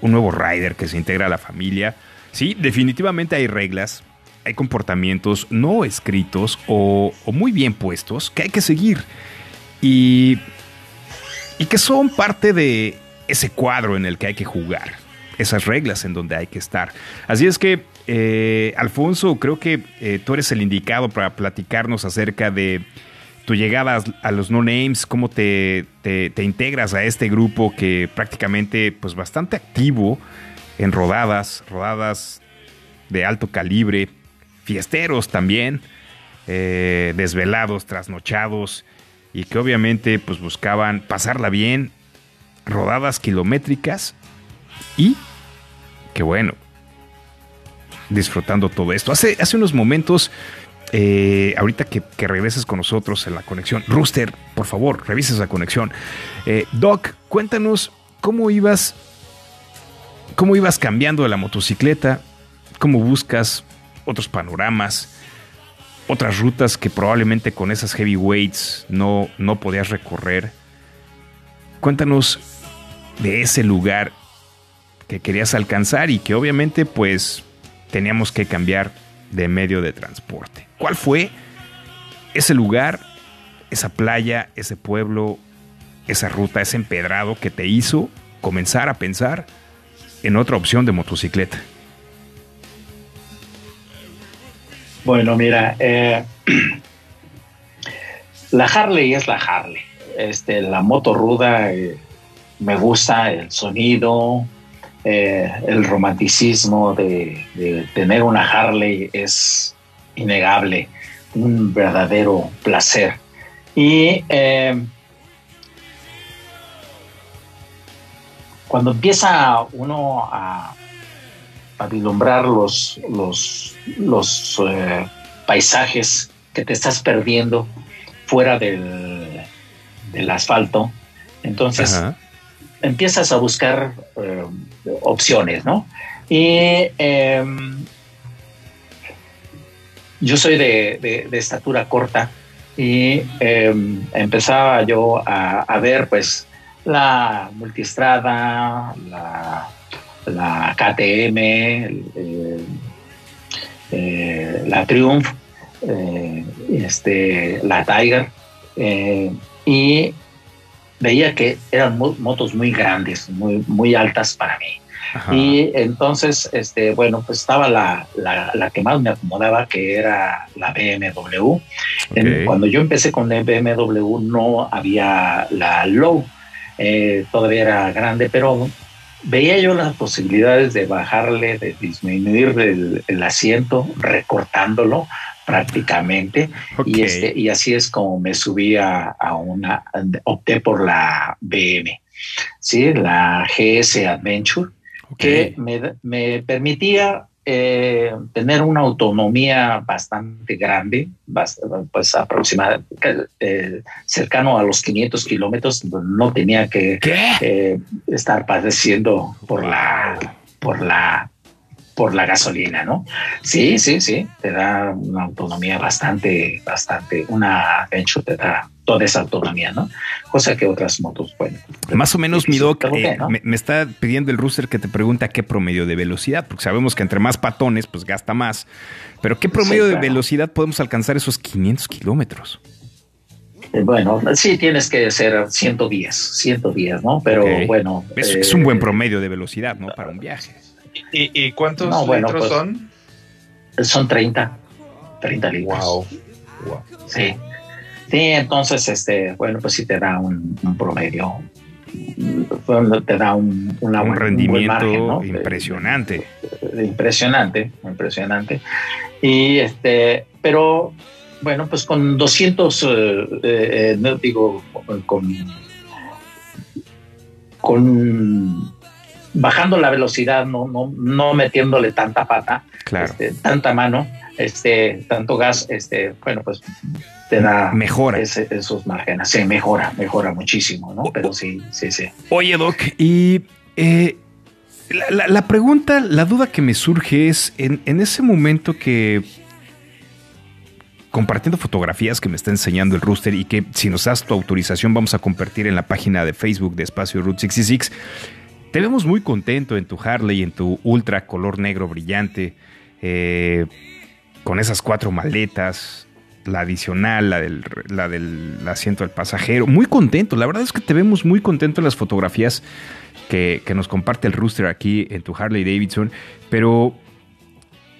un nuevo rider que se integra a la familia. Sí, definitivamente hay reglas, hay comportamientos no escritos o, muy bien puestos que hay que seguir. Y y que son parte de ese cuadro en el que hay que jugar, esas reglas en donde hay que estar. Así es que, eh, Alfonso, creo que eh, tú eres el indicado para platicarnos acerca de tu llegada a, a los No Names, cómo te, te- te integras a este grupo que prácticamente, pues bastante activo en rodadas, rodadas de alto calibre, fiesteros también, eh, desvelados, trasnochados y que obviamente pues buscaban pasarla bien, rodadas kilométricas y que bueno, disfrutando todo esto. Hace, hace unos momentos, eh, ahorita que, que regreses con nosotros en la conexión, Rooster, por favor, revises la conexión. Eh, Doc, cuéntanos cómo ibas, cómo ibas cambiando de la motocicleta, cómo buscas otros panoramas otras rutas que probablemente con esas heavyweights no, no podías recorrer. Cuéntanos de ese lugar que querías alcanzar y que obviamente pues teníamos que cambiar de medio de transporte. ¿Cuál fue ese lugar, esa playa, ese pueblo, esa ruta, ese empedrado que te hizo comenzar a pensar en otra opción de motocicleta? Bueno, mira, eh, la Harley es la Harley. Este, la moto ruda eh, me gusta el sonido, eh, el romanticismo de, tener una Harley es innegable, un verdadero placer. Y cuando empieza uno a, a vislumbrar los, los, los eh, paisajes que te estás perdiendo fuera del, del asfalto, entonces Ajá. empiezas a buscar eh, opciones, ¿no? Y em, yo soy de, de- de estatura corta y em, empezaba yo a, a ver pues la multistrada, la, la KTM, eh, eh, la Triumph, eh, este, la Tiger, eh, y veía que eran mo- motos muy grandes, muy, muy altas para mí. Ajá. Y entonces, este, bueno, pues estaba la, la, la que más me acomodaba, que era la BMW. Cuando yo empecé con la BMW no había la Low, todavía era grande, pero veía yo las posibilidades de bajarle, de disminuir el, el asiento, recortándolo prácticamente. Y, este, y así es como me subí a, a una, opté por la BM, ¿sí? la GS Adventure, que me, me permitía eh, tener una autonomía bastante grande, pues aproximadamente eh, cercano a los 500 kilómetros, no tenía que eh, estar padeciendo por la, por la por la gasolina, ¿no? Sí, sí, sí, te da una autonomía bastante, bastante, una Adventure te da toda esa autonomía, ¿no? Cosa que otras motos, bueno. Más o menos, mi doc, eh, me, me está pidiendo el rooster que te pregunta qué promedio de velocidad, porque sabemos que entre más patones, pues gasta más. Pero ¿qué promedio Sí, de claro. velocidad podemos alcanzar esos 500 kilómetros? Eh, Bueno, sí tienes que ser 110, 110, ¿no? Pero bueno. Es, eh, es un buen promedio de velocidad, ¿no? Para un viaje. ¿Y, y cuántos No, bueno, litros pues- son? Son 30, 30 litros. Wow. wow. Sí. Sí, entonces, este, bueno, pues sí te da un, un promedio, te da un, una un rendimiento margen, ¿no? impresionante. Eh, impresionante, impresionante. Y este, pero bueno, pues con 200, eh, eh, no digo, con, con bajando la velocidad, no, no, no metiéndole tanta pata, Claro. este, tanta mano, este, tanto gas, este, bueno, pues te da Mejora. ese- esos márgenes. Sí, mejora, mejora muchísimo, ¿no? Pero sí, sí, sí. Oye, Doc, y eh, la, la- la pregunta, la duda que me surge es, en, en ese momento que compartiendo fotografías que me está enseñando el rooster y que si nos das tu autorización vamos a compartir en la página de Facebook de Espacio Route 66, te vemos muy contento en tu Harley, en tu ultra color negro brillante, eh, con esas cuatro maletas, la adicional, la del, asiento del pasajero. Muy contento, la verdad es que te vemos muy contento en las fotografías que, que nos comparte el rooster aquí en tu Harley Davidson, pero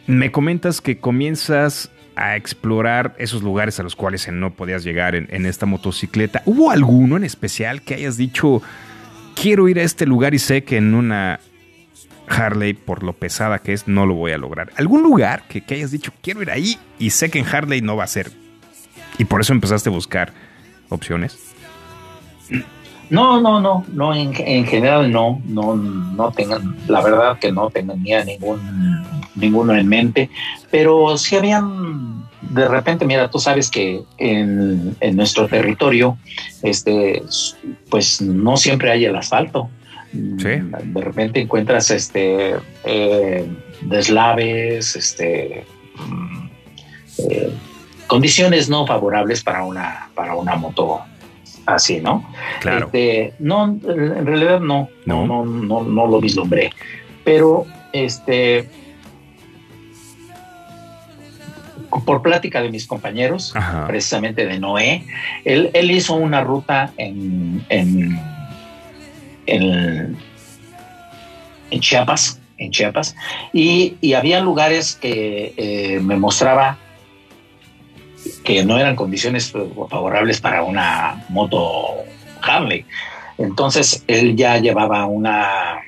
me comentas que comienzas a explorar esos lugares a los cuales no podías llegar en, en esta motocicleta. ¿Hubo alguno en especial que hayas dicho, quiero ir a este lugar y sé que en una Harley, por lo pesada que es, no lo voy a lograr? ¿Algún lugar que, que hayas dicho, quiero ir ahí y sé que en Harley no va a ser? Y por eso empezaste a buscar opciones. No, no, no, no, en, en general no, no, no tengan, la verdad que no tenía ningún, ninguno en mente, pero sí habían, de repente, mira, tú sabes que en, en nuestro territorio, este, pues no siempre hay el asfalto. De repente encuentras este eh, deslaves, este mm, eh, condiciones no favorables para una, para una moto así, ¿no? Claro. Este, no, en realidad no, no, no, no, no lo vislumbré. Pero este por plática de mis compañeros, Ajá. precisamente de Noé, él, él hizo una ruta en, en, en, en Chiapas, en Chiapas, y, y había lugares que eh, me mostraba que no eran condiciones favorables para una moto Harley. Entonces él ya llevaba una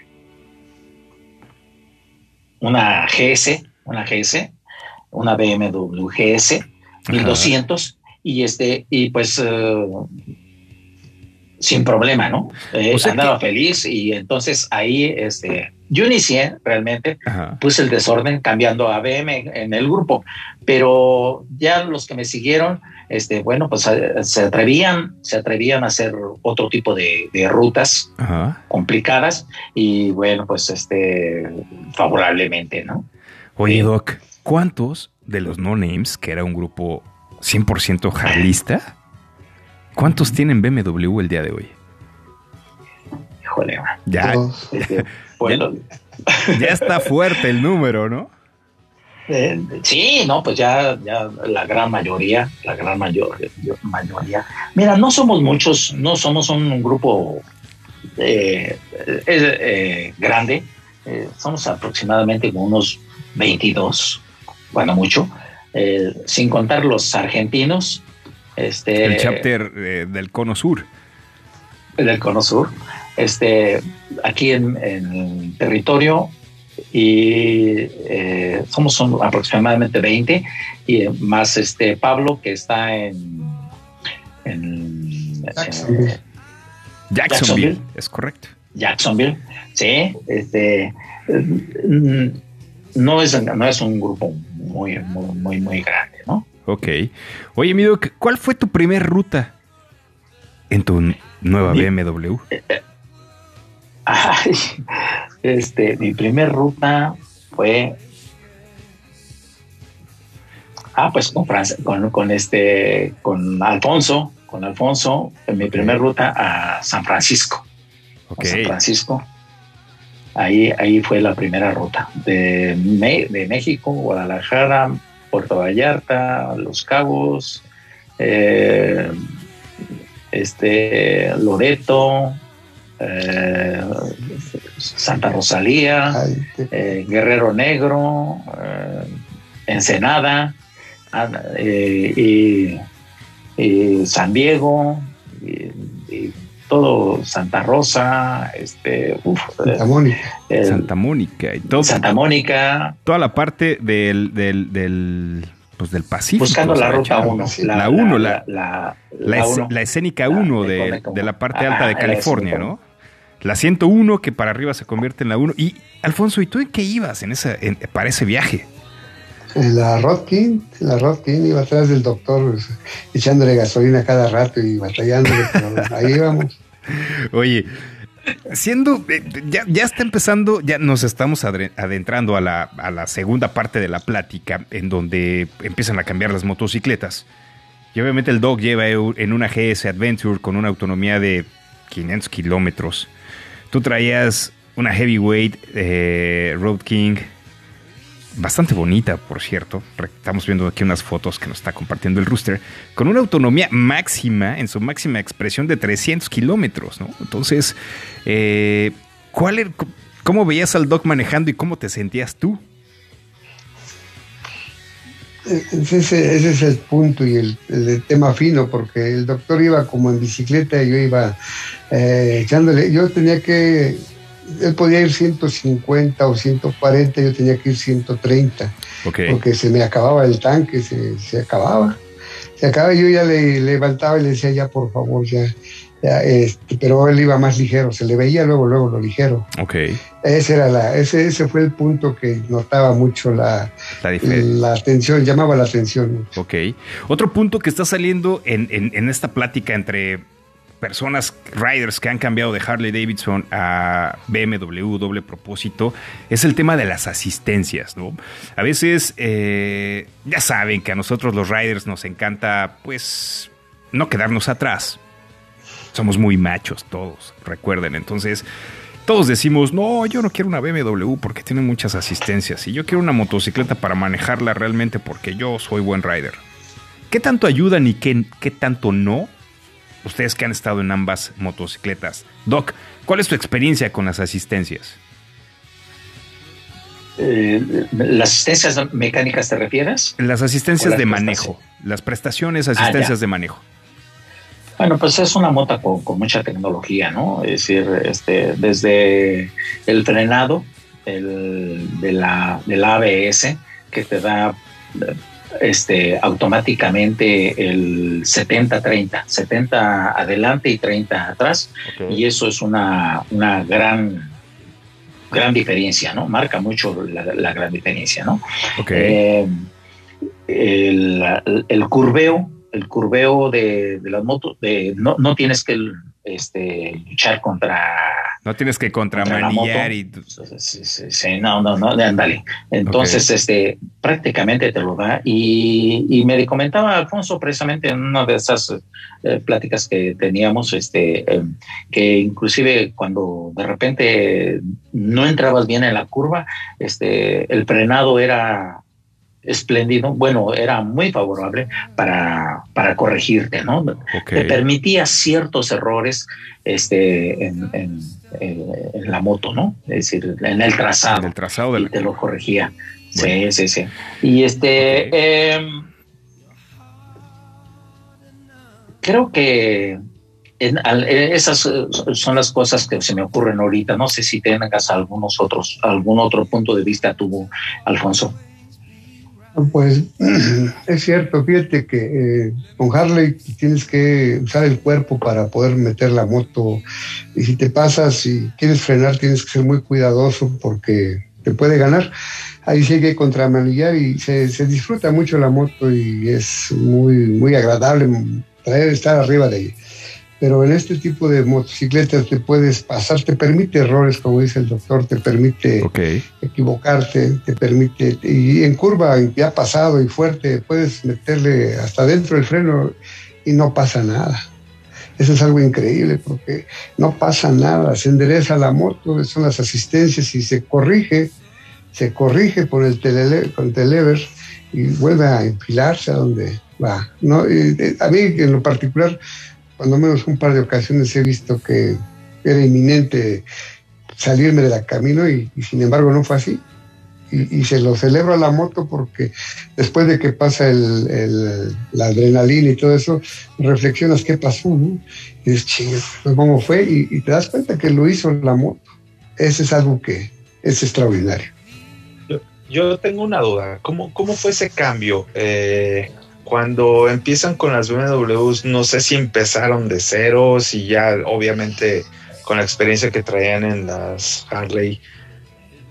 una GS, una GS, una BMW GS 1200 y este y pues eh, sin problema, ¿no? Eh, O sea andaba feliz y entonces ahí este yo inicié realmente Ajá. puse el desorden cambiando a BM en el grupo, pero ya los que me siguieron, este, bueno, pues eh, se atrevían, se atrevían a hacer otro tipo de, de rutas Ajá. complicadas y bueno, pues este, favorablemente, ¿no? Oye, Doc, ¿cuántos de los No Names, que era un grupo 100% harlista, cuántos tienen BMW el día de hoy? Híjole. Ya, bueno, ya está fuerte el número, ¿no? Eh, sí, no, pues ya, ya la gran mayoría, la gran mayor, mayoría. Mira, no somos muchos, no somos un, grupo eh, eh, eh, grande, eh, somos aproximadamente como unos 22, bueno, mucho, eh, sin contar los argentinos. Este, El chapter eh, del Cono Sur. del Cono Sur, este, aquí en, en el territorio y eh, somos un- aproximadamente 20 y más este Pablo que está en, en, Jacksonville. eh, Jacksonville, Jacksonville. es correcto. Jacksonville, sí, este no es no es un grupo muy muy muy muy grande, ¿no? Ok. Oye, mi Doc, ¿cuál fue tu primer ruta en tu nueva BMW? Ay, este, mi primer ruta, fue Ah, pues con, con, con, este, con Alfonso, con Alfonso, en mi primer ruta a San Francisco. Okay. San Francisco. Ahí, ahí fue la primera ruta de, de México, Guadalajara, Puerto Vallarta, Los Cabos, eh, este, Loreto, eh, Santa Rosalía, eh, Guerrero Negro, Ensenada, y, y, San Diego, y, todo Santa Rosa, este, uf, Santa Mónica. El, Santa Mónica y todo. Santa Mónica. Toda la parte del, del, del pues del Pacífico. Buscando la ruta 1. La 1, la, la, la, la, escénica 1 de, de, la parte alta de California, ¿no? La 101 que para arriba se convierte en la 1. Y Alfonso, ¿y tú en qué ibas en esa, en, para ese viaje? En la Rodkin, en la Rodkin iba atrás del doctor pues, echándole gasolina cada rato y batallándole, pero ahí íbamos. Oye, siendo, ya, ya, está empezando, ya nos estamos adentrando a la, a la, segunda parte de la plática, en donde empiezan a cambiar las motocicletas. Y obviamente el Dog lleva en una GS Adventure con una autonomía de 500 kilómetros. Tú traías una Heavyweight eh, Road King, bastante bonita, por cierto. Estamos viendo aquí unas fotos que nos está compartiendo el Rooster, con una autonomía máxima, en su máxima expresión de 300 kilómetros, ¿no? Entonces, eh, ¿cuál era, ¿cómo veías al Doc manejando y cómo te sentías tú? Ese, ese es el punto y el, el, tema fino, porque el doctor iba como en bicicleta y yo iba eh, echándole, yo tenía que él podía ir 150 o 140, yo tenía que ir 130, okay. porque se me acababa el tanque, se, se acababa. Se acababa, yo ya le, levantaba y le decía, ya por favor, ya, ya este, pero él iba más ligero, se le veía luego, luego lo ligero. Okay. Ese, era la, ese, ese fue el punto que notaba mucho la, la, la atención, llamaba la atención. Ok. Otro punto que está saliendo en, en, en esta plática entre personas, riders que han cambiado de Harley Davidson a BMW, doble propósito, es el tema de las asistencias, ¿no? A veces, eh, ya saben que a nosotros los riders nos encanta, pues, no quedarnos atrás. Somos muy machos todos, recuerden. Entonces, todos decimos, no, yo no quiero una BMW porque tiene muchas asistencias. Y yo quiero una motocicleta para manejarla realmente porque yo soy buen rider. ¿Qué tanto ayudan y qué, qué tanto no ustedes que han estado en ambas motocicletas. Doc, ¿cuál es tu experiencia con las asistencias? Eh, ¿Las asistencias mecánicas te refieres? Las asistencias las de manejo, las prestaciones, asistencias ah, de manejo. Bueno, pues es una moto con, con, mucha tecnología, ¿no? Es decir, este, desde el frenado el, de la, del ABS, que te da este, automáticamente el 70-30, 70 adelante y 30 atrás, okay. y eso es una, una gran gran diferencia, ¿no? Marca mucho la, la gran diferencia, ¿no? Okay. Eh, el, el, curveo, el curveo de, de las motos, de, no, no tienes que este, luchar contra no tienes que contramanillar y. Sí, sí, sí, no, no, no, ándale. Entonces, okay. este, prácticamente te lo da. Y, y, me comentaba Alfonso precisamente en una de esas eh, pláticas que teníamos, este, eh, que inclusive cuando de repente no entrabas bien en la curva, este, el frenado era espléndido, bueno, era muy favorable para, para corregirte, ¿no? Okay. Te permitía ciertos errores este, en, en, en, la moto, ¿no? Es decir, en el trazado. En el trazado de y te lo corregía. Bueno. Sí, sí, sí. Y este, okay. eh, creo que en, esas son las cosas que se me ocurren ahorita. No sé si tengas algunos otros, algún otro punto de vista tuvo Alfonso. Pues es cierto, fíjate que eh, con Harley tienes que usar el cuerpo para poder meter la moto y si te pasas y quieres frenar tienes que ser muy cuidadoso porque te puede ganar. Ahí sí hay que contramanillar y se, se disfruta mucho la moto y es muy, muy agradable traer, estar arriba de ella. Pero en este tipo de motocicletas te puedes pasar, te permite errores, como dice el doctor, te permite equivocarte, te permite, y en curva ya pasado y fuerte, puedes meterle hasta dentro del freno y no pasa nada. Eso es algo increíble porque no pasa nada, se endereza la moto, son las asistencias y se corrige, se corrige por el telele, con el telever y vuelve a enfilarse a donde va. ¿no? Y, eh, a mí en lo particular, cuando menos un par de ocasiones he visto que era inminente salirme de la camino y, sin embargo no fue así. Y, se lo celebro a la moto porque después de que pasa el, la adrenalina y todo eso, reflexionas qué pasó, ¿no? Y dices, pues, ¿cómo fue? Y, y te das cuenta que lo hizo la moto. Ese es algo que es extraordinario. Yo tengo una duda. ¿Cómo, cómo fue ese cambio? Eh, cuando empiezan con las BMWs, no sé si empezaron de cero, si ya obviamente con la experiencia que traían en las Harley.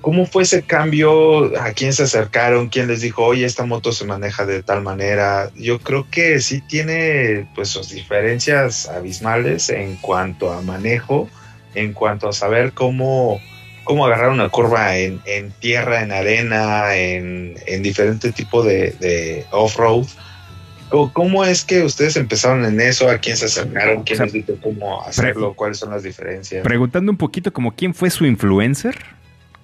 ¿Cómo fue ese cambio? ¿A quién se acercaron? ¿Quién les dijo, oye, esta moto se maneja de tal manera? Yo creo que sí tiene pues sus diferencias abismales en cuanto a manejo, en cuanto a saber cómo, cómo agarrar una curva en, tierra, en arena, en, en diferente tipo de off-road. ¿Cómo- ¿Cómo es que ustedes empezaron en eso? ¿A quién se acercaron? ¿Quién O sea, les dijo cómo hacerlo? ¿Cuáles son las diferencias? Preguntando un poquito como quién fue su influencer.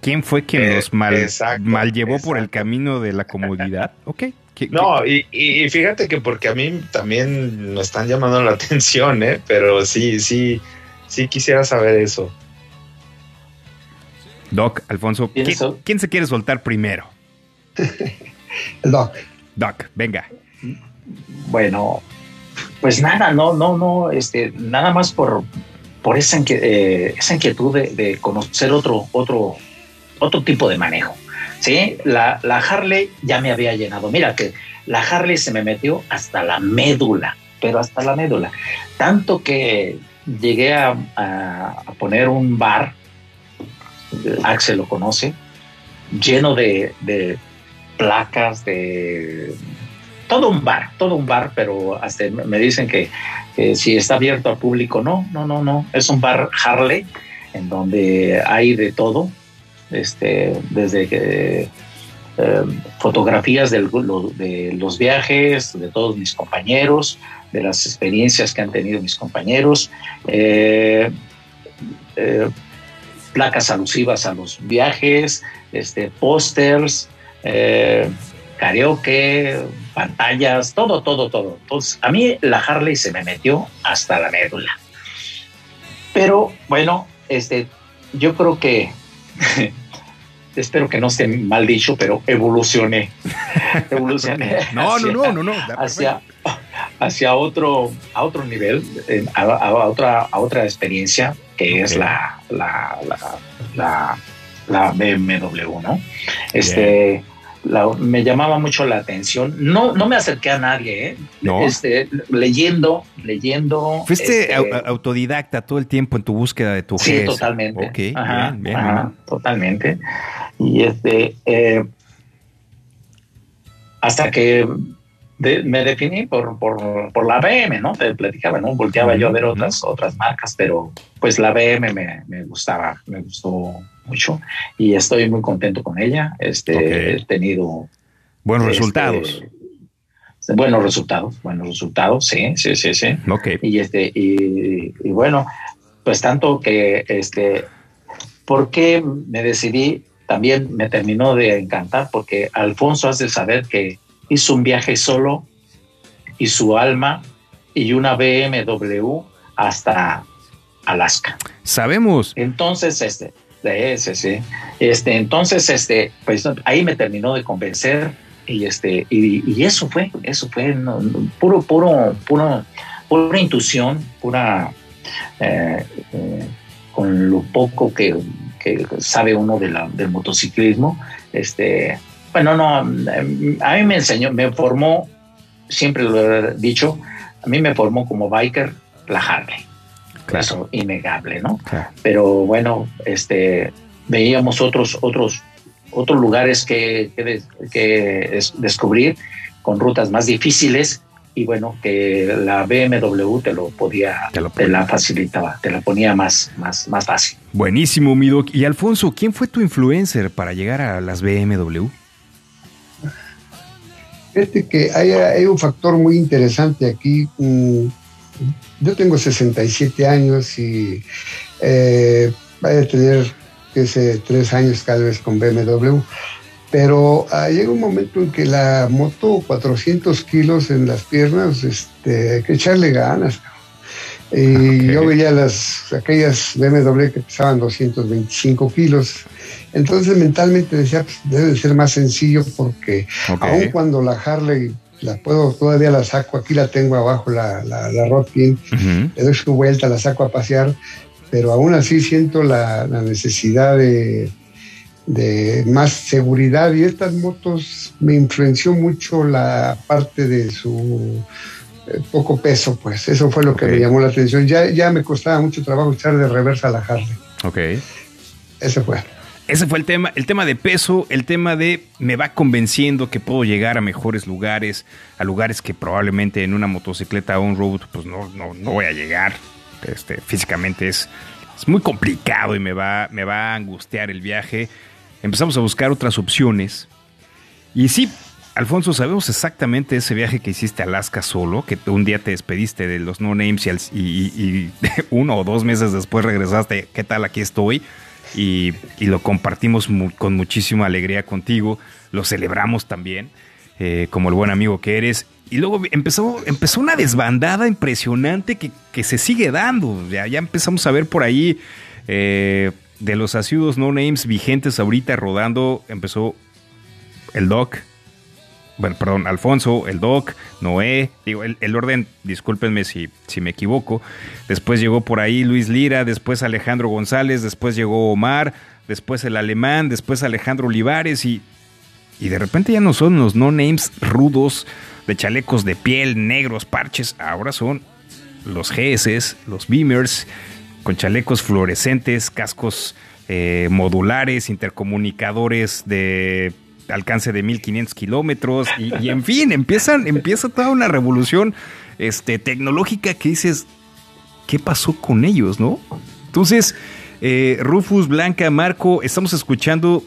¿Quién fue quien Eh, los mal, exacto, mal llevó por el camino de la comodidad? Ok. ¿Qué- No, y, y- y fíjate que porque a mí también me están llamando la atención, ¿eh? Pero sí, sí, sí quisiera saber eso. Doc, Alfonso, ¿quién, se quiere soltar primero? El doc. Doc, venga. Bueno, pues nada, no, no, no, este, nada más por, por esa, eh, esa inquietud de, conocer otro, otro, otro tipo de manejo. Sí, la, Harley ya me había llenado. Mira que la Harley se me metió hasta la médula, pero hasta la médula. Tanto que llegué a, poner un bar, Axel lo conoce, lleno de placas, de todo un bar, todo un bar, pero hasta me dicen que, si está abierto al público, no, no, no, no, es un bar Harley en donde hay de todo, este, desde eh, fotografías de los viajes de todos mis compañeros, de las experiencias que han tenido mis compañeros, eh, eh, placas alusivas a los viajes, este, pósters, eh, karaoke, pantallas, todo, todo, todo. Entonces, a mí la Harley se me metió hasta la médula. Pero bueno, este, yo creo que, espero que no esté mal dicho, pero evolucioné. evolucioné. No, hacia- no, no, no, no. hacia, hacia otro, a otro nivel, a, a otra, a otra experiencia que es la, la, la, la BMW, ¿no? Este, la- me llamaba mucho la atención. No, no me acerqué a nadie, ¿eh? No. Este, leyendo, leyendo. Fuiste este, au- autodidacta todo el tiempo en tu búsqueda de tu Sí, GS. totalmente. Ok, Ajá, bien, bien, ajá, bien. totalmente. Y este, eh, hasta que de- me definí por, por, por la BM, ¿no? Te platicaba, ¿no? Volteaba yo a ver otras, otras marcas, pero pues la BM me, me gustaba, me gustó mucho y estoy muy contento con ella. Este, he tenido Buenos este, resultados. Buenos resultados, buenos resultados, sí, sí, sí, sí Ok. y este y, y bueno pues tanto que este por qué me decidí también me terminó de encantar porque Alfonso has de saber que hizo un viaje solo y su alma y una BMW hasta Alaska Sabemos. entonces este ese sí este entonces este pues ahí me terminó de convencer y este y, y eso fue eso fue no, no, puro puro puro pura intuición pura eh, eh, con lo poco que, que sabe uno de la, del motociclismo este bueno no eh, a mí me enseñó me formó siempre lo he dicho a mí me formó como biker la Harley Claro. eso innegable no Claro. pero bueno, este, veíamos otros, otros, otros lugares que, que, des- que des- descubrir con rutas más difíciles y bueno, que la BMW te lo podía, Te te, lo la facilitaba, te la ponía más, más, más fácil. Buenísimo, mi doc. Y Alfonso, ¿quién fue tu influencer para llegar a las BMW? Fíjate que hay, hay un factor muy interesante aquí. Mm, Yo tengo 67 años y eh, voy a tener ese tres años cada vez con BMW. Pero ah, llega un momento en que la moto 400 kilos en las piernas, este, hay que echarle ganas. Cabrón. Y yo veía las, aquellas BMW que pesaban 225 kilos. Entonces mentalmente decía, pues, debe de ser más sencillo porque Ok. Aun cuando la Harley la puedo, todavía la saco, aquí la tengo abajo, la, la, la le doy su vuelta, la saco a pasear, pero aún así siento la, la necesidad de, de más seguridad y estas motos me influenció mucho la parte de su poco peso, pues eso fue lo que me llamó la atención. Ya, ya me costaba mucho trabajo echar de reversa a la Harley. Ok. Ese fue. Ese fue el tema, el tema de peso, el tema de me va convenciendo que puedo llegar a mejores lugares, a lugares que probablemente en una motocicleta on-road pues no, no, no voy a llegar. Este, físicamente es, es muy complicado y me va, me va a angustiar el viaje. Empezamos a buscar otras opciones. Y sí, Alfonso, sabemos exactamente ese viaje que hiciste a Alaska solo, que un día te despediste de los no names y, y- uno o dos meses después regresaste, ¿qué tal? Aquí estoy. Y, lo compartimos con muchísima alegría contigo, lo celebramos también, eh, como el buen amigo que eres. Y luego empezó, empezó una desbandada impresionante que, se sigue dando. Ya, ya empezamos a ver por ahí eh, de los asiduos no names vigentes ahorita rodando. Empezó el Doc, bueno, perdón, Alfonso, el Doc, Noé, digo, el, el orden, discúlpenme si, si me equivoco. Después llegó por ahí Luis Lira, después Alejandro González, después llegó Omar, después el alemán, después Alejandro Olivares y, y de repente ya no son los no names rudos de chalecos de piel, negros, parches, ahora son los GS, los Beamers, con chalecos fluorescentes, cascos eh, modulares, intercomunicadores de alcance de 1500 kilómetros y, en fin, empiezan, empieza toda una revolución este, tecnológica que dices, ¿qué pasó con ellos, no? Entonces, eh, Rufus, Blanca, Marco, estamos escuchando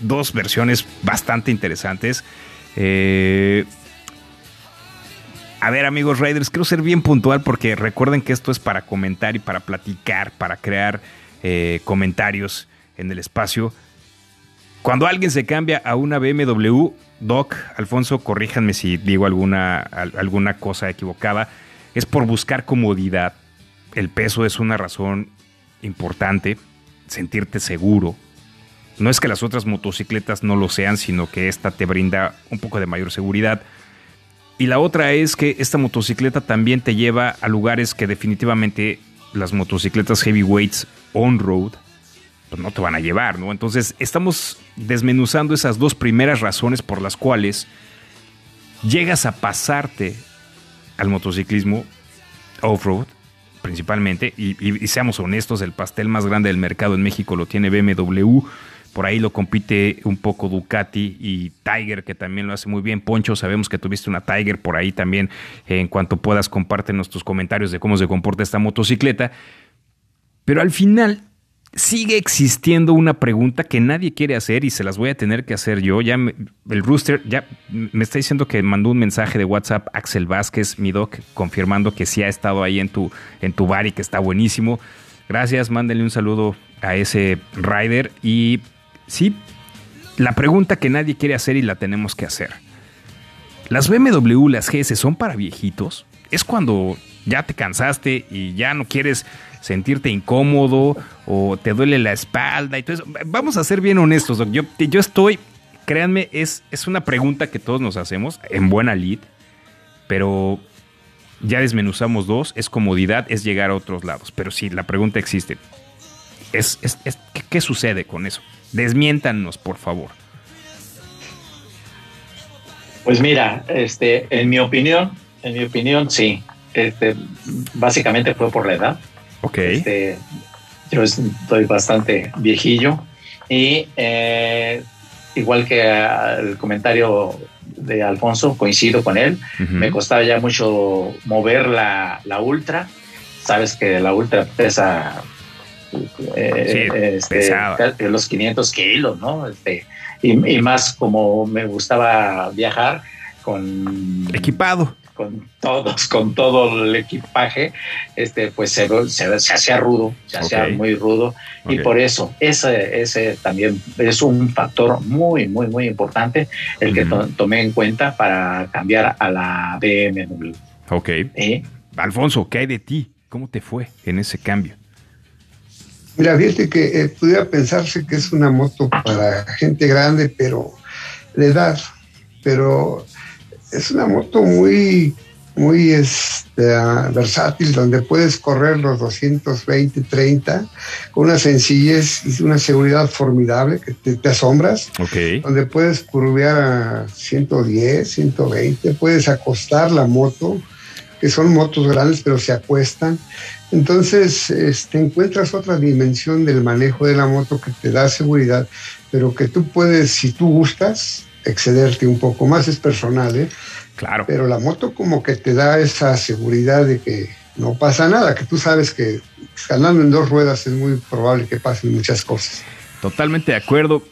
dos versiones bastante interesantes. Eh, a ver, amigos Riders, quiero ser bien puntual porque recuerden que esto es para comentar y para platicar, para crear eh, comentarios en el espacio. Cuando alguien se cambia a una BMW, Doc, Alfonso, corríjanme si digo alguna, al- alguna cosa equivocada, es por buscar comodidad. El peso es una razón importante, sentirte seguro. No es que las otras motocicletas no lo sean, sino que esta te brinda un poco de mayor seguridad. Y la otra es que esta motocicleta también te lleva a lugares que definitivamente las motocicletas heavyweights on-road pues no te van a llevar, ¿no? Entonces estamos desmenuzando esas dos primeras razones por las cuales llegas a pasarte al motociclismo off-road principalmente, y, seamos honestos, el pastel más grande del mercado en México lo tiene BMW, por ahí lo compite un poco Ducati y Tiger, que también lo hace muy bien. Poncho, sabemos que tuviste una Tiger por ahí también. En cuanto puedas, compártenos tus comentarios de cómo se comporta esta motocicleta. Pero al final sigue existiendo una pregunta que nadie quiere hacer y se las voy a tener que hacer yo. Ya me- el Rooster ya me está diciendo que mandó un mensaje de WhatsApp Axel Vázquez, mi doc, confirmando que sí ha estado ahí en tu, en tu bar y que está buenísimo. Gracias, mándenle un saludo a ese rider. Y sí, la pregunta que nadie quiere hacer y la tenemos que hacer. ¿Las BMW, las GS son para viejitos? Es cuando ya te cansaste y ya no quieres sentirte incómodo o te duele la espalda y todo eso. Vamos a ser bien honestos, Doc. Yo, yo estoy, créanme, es, es una pregunta que todos nos hacemos en buena lid, pero ya desmenuzamos dos, es comodidad, es llegar a otros lados. Pero sí, la pregunta existe. Es, es- es- ¿qué, qué sucede con eso? Desmiéntanos, por favor. Pues mira, este, en mi opinión, en mi opinión, sí. Este, básicamente fue por la edad. Ok. Este, yo estoy bastante viejillo y eh, igual que el comentario de Alfonso, coincido con él. Me costaba ya mucho mover la, la Ultra. Sabes que la Ultra pesa eh, Sí, este, ca- los 500 kilos, ¿no? Este, y, y más como me gustaba viajar con Equipado. Con todos, con todo el equipaje, este, pues se, se, se hacía rudo, se hacía Ok. muy rudo. Y por eso, ese, ese también es un factor muy, muy, muy importante el que to- tomé en cuenta para cambiar a la BMW. Ok. ¿eh? Alfonso, ¿qué hay de ti? ¿Cómo te fue en ese cambio? Mira, fíjate que eh, pudiera pensarse que es una moto para gente grande, pero de edad, pero es una moto muy, muy este, ah, versátil, donde puedes correr los 220, 30, con una sencillez y una seguridad formidable que te, te asombras, Ok. donde puedes curvear a 110, 120, puedes acostar la moto, que son motos grandes, pero se acuestan. Entonces, este, encuentras otra dimensión del manejo de la moto que te da seguridad, pero que tú puedes, si tú gustas, excederte un poco más, es personal, ¿eh? Claro. pero la moto como que te da esa seguridad de que no pasa nada, que tú sabes que andando en dos ruedas es muy probable que pasen muchas cosas. Totalmente de acuerdo.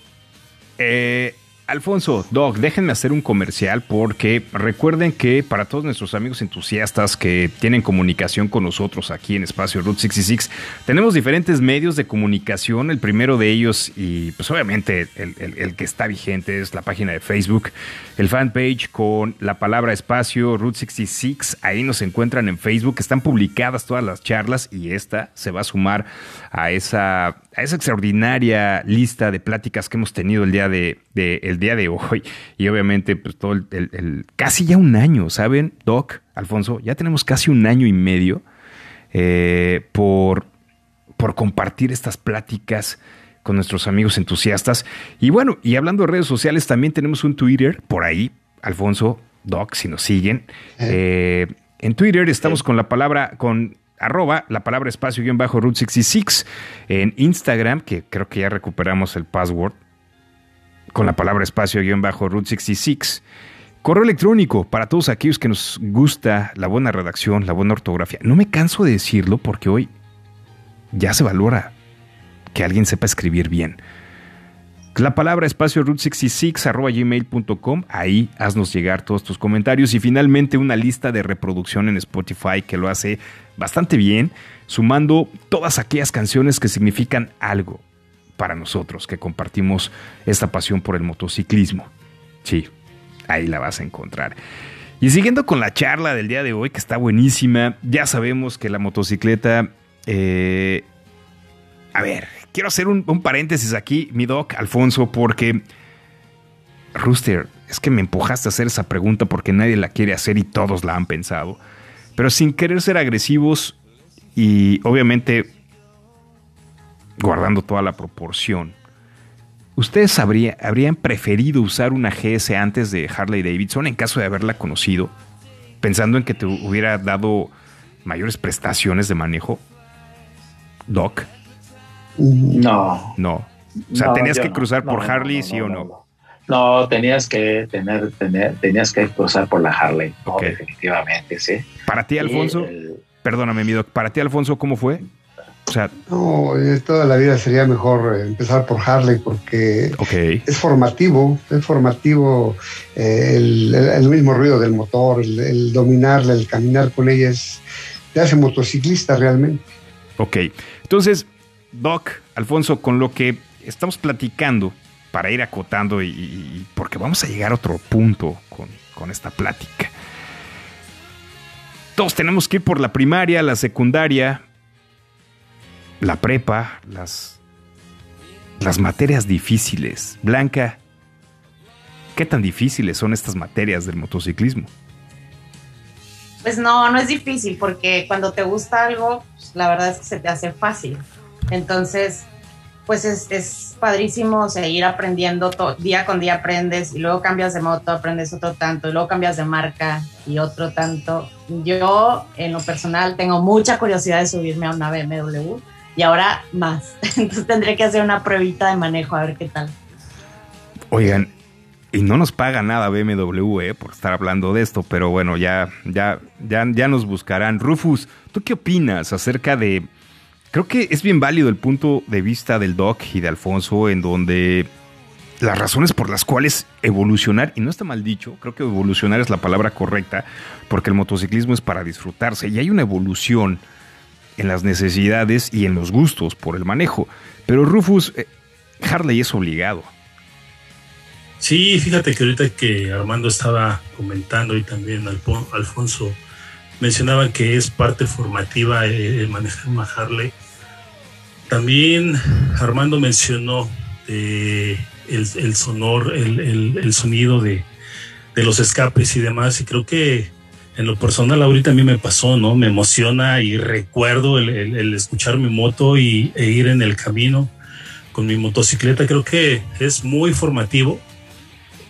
Eh, Alfonso, Doc, déjenme hacer un comercial porque recuerden que para todos nuestros amigos entusiastas que tienen comunicación con nosotros aquí en Espacio Route 66, tenemos diferentes medios de comunicación. El primero de ellos, y pues obviamente el, que está vigente, es la página de Facebook, el fanpage con la palabra Espacio Route 66. Ahí nos encuentran en Facebook. Están publicadas todas las charlas y esta se va a sumar a esa, a esa extraordinaria lista de pláticas que hemos tenido el día de, de- el día de hoy. Y obviamente, pues todo el, el- el- casi ya un año, ¿saben? Doc, Alfonso, ya tenemos casi un año y medio eh, por, por compartir estas pláticas con nuestros amigos entusiastas. Y bueno, y hablando de redes sociales, también tenemos un Twitter por ahí, Alfonso, Doc, si nos siguen. Eh, en Twitter estamos con la palabra, con arroba, la palabra espacio guion bajo Route 66. En Instagram, que creo que ya recuperamos el password, con la palabra espacio guion bajo Route 66. Correo electrónico para todos aquellos que nos gusta la buena redacción, la buena ortografía. No me canso de decirlo porque hoy ya se valora que alguien sepa escribir bien. La palabra espacio root 66 arroba gmail.com. Ahí haznos llegar todos tus comentarios y finalmente una lista de reproducción en Spotify que lo hace bastante bien, sumando todas aquellas canciones que significan algo para nosotros que compartimos esta pasión por el motociclismo. Sí, ahí la vas a encontrar. Y siguiendo con la charla del día de hoy, que está buenísima, ya sabemos que la motocicleta... eh, a ver, quiero hacer un, un paréntesis aquí, mi doc, Alfonso, porque... Rooster, es que me empujaste a hacer esa pregunta porque nadie la quiere hacer y todos la han pensado. Pero sin querer ser agresivos y obviamente guardando toda la proporción. ¿Ustedes habría- habrían preferido usar una GS antes de Harley Davidson en caso de haberla conocido? Pensando en que te hubiera dado mayores prestaciones de manejo. Doc, No. no. O sea, No, tenías que cruzar No, por no, Harley, sí o no, no. tenías que tener, tener, tenías que cruzar por la Harley, definitivamente, sí. Para ti, Alfonso, el- perdóname, mi doc, para ti, Alfonso, ¿cómo fue? O sea, No, eh, toda la vida sería mejor eh, empezar por Harley porque ok, es formativo, es formativo eh, el, el- el mismo ruido del motor, el, el dominarla, el caminar con ella, es, te hace motociclista realmente. ok. Entonces, Doc, Alfonso, con lo que estamos platicando, para ir acotando y, y- porque vamos a llegar a otro punto con, con esta plática. Todos tenemos que ir por la primaria, la secundaria, la prepa, las, las materias difíciles. Blanca, ¿qué tan difíciles son estas materias del motociclismo? Pues no, no es difícil porque cuando te gusta algo, la verdad es que se te hace fácil. Entonces, pues es, es padrísimo seguir aprendiendo, to- día con día aprendes y luego cambias de moto, aprendes otro tanto y luego cambias de marca y otro tanto. Yo, en lo personal, tengo mucha curiosidad de subirme a una BMW y ahora más. Entonces tendré que hacer una pruebita de manejo a ver qué tal. Oigan, Y no nos paga nada BMW eh, por estar hablando de esto, pero bueno, ya, ya, ya, ya nos buscarán. Rufus, ¿tú qué opinas acerca de... Creo que es bien válido el punto de vista del Doc y de Alfonso, en donde las razones por las cuales evolucionar, y no está mal dicho, creo que evolucionar es la palabra correcta, porque el motociclismo es para disfrutarse y hay una evolución en las necesidades y en los gustos por el manejo. Pero Rufus, eh, Harley es obligado. Sí, fíjate que ahorita que Armando estaba comentando y también Alfonso mencionaban que es parte formativa el manejar una Harley. También Armando mencionó eh, el, sonor, el, sonido de, los escapes y demás, y creo que en lo personal ahorita a mí me pasó, ¿no? Me emociona y recuerdo el, escuchar mi moto y, e ir en el camino con mi motocicleta, creo que es muy formativo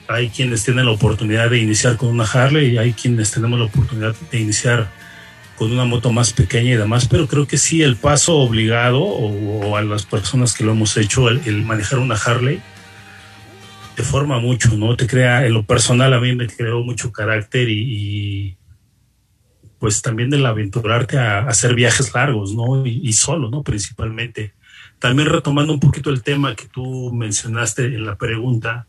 hay quienes tienen la oportunidad de iniciar con una Harley y hay quienes tenemos la oportunidad de iniciar con una moto más pequeña y demás, pero creo que sí el paso obligado o, a las personas que lo hemos hecho, el, manejar una Harley, te forma mucho, ¿no? Te crea, en lo personal a mí me creó mucho carácter y, pues también del aventurarte a, hacer viajes largos, ¿no? Y, y, solo, ¿no? Principalmente. También retomando un poquito el tema que tú mencionaste en la pregunta,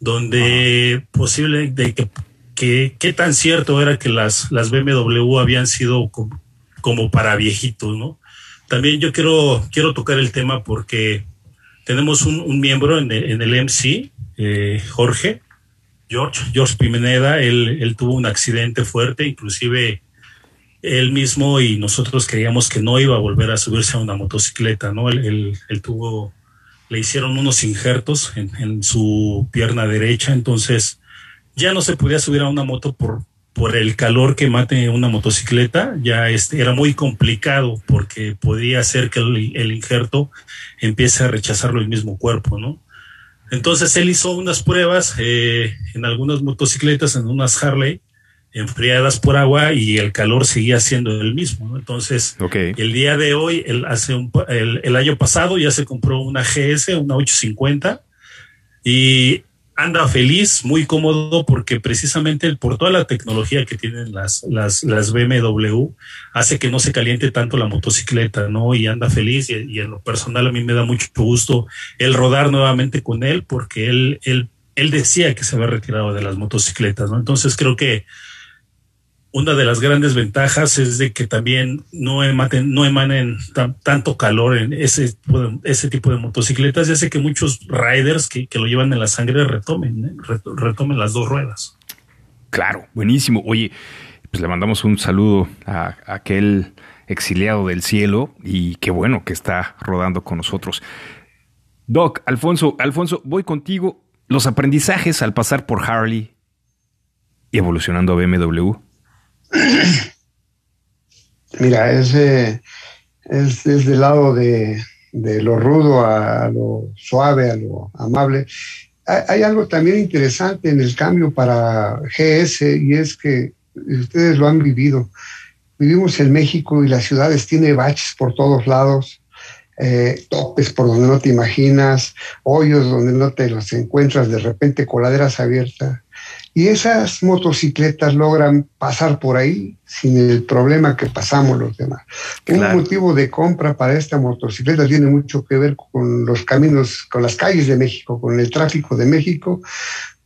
donde posible de que, qué tan cierto era que las, las BMW habían sido como, para viejitos, ¿no? También yo quiero, quiero tocar el tema porque tenemos un, miembro en el, en el MC, eh, Jorge, George, George Pimeneda, él, él tuvo un accidente fuerte, inclusive él mismo y nosotros creíamos que no iba a volver a subirse a una motocicleta, ¿no? Él, tuvo le hicieron unos injertos en, su pierna derecha, entonces ya no se podía subir a una moto por, por el calor que mate una motocicleta, ya este, era muy complicado porque podía hacer que el, injerto empiece a rechazarlo el mismo cuerpo, ¿no? Entonces él hizo unas pruebas eh, en algunas motocicletas, en unas Harley, enfriadas por agua y el calor seguía siendo el mismo. Entonces, el día de hoy, el, hace un, el, año pasado ya se compró una GS, una 850 y anda feliz, muy cómodo porque precisamente por toda la tecnología que tienen las, las, las BMW hace que no se caliente tanto la motocicleta, ¿no? Y anda feliz y, y en lo personal a mí me da mucho gusto el rodar nuevamente con él porque él, él, él decía que se había retirado de las motocicletas, ¿no? Entonces creo que una de las grandes ventajas es de que también no emanen, no emanen tanto calor en ese, tipo de motocicletas y hace que muchos riders que, lo llevan en la sangre retomen, ¿eh? retomen las dos ruedas. Claro, buenísimo. Oye, pues le mandamos un saludo a, aquel exiliado del cielo y qué bueno que está rodando con nosotros. Doc, Alfonso, Alfonso, voy contigo. Los aprendizajes al pasar por Harley y evolucionando a BMW. Mira, ese es, del lado de, lo rudo a, lo suave, a lo amable. Hay, algo también interesante en el cambio para GS y es que ustedes lo han vivido. Vivimos en México y las ciudades tienen baches por todos lados. Eh, topes por donde no te imaginas, hoyos donde no te los encuentras, de repente coladeras abiertas. Y esas motocicletas logran pasar por ahí sin el problema que pasamos los demás. Un motivo de compra para esta motocicleta tiene mucho que ver con los caminos, con las calles de México, con el tráfico de México,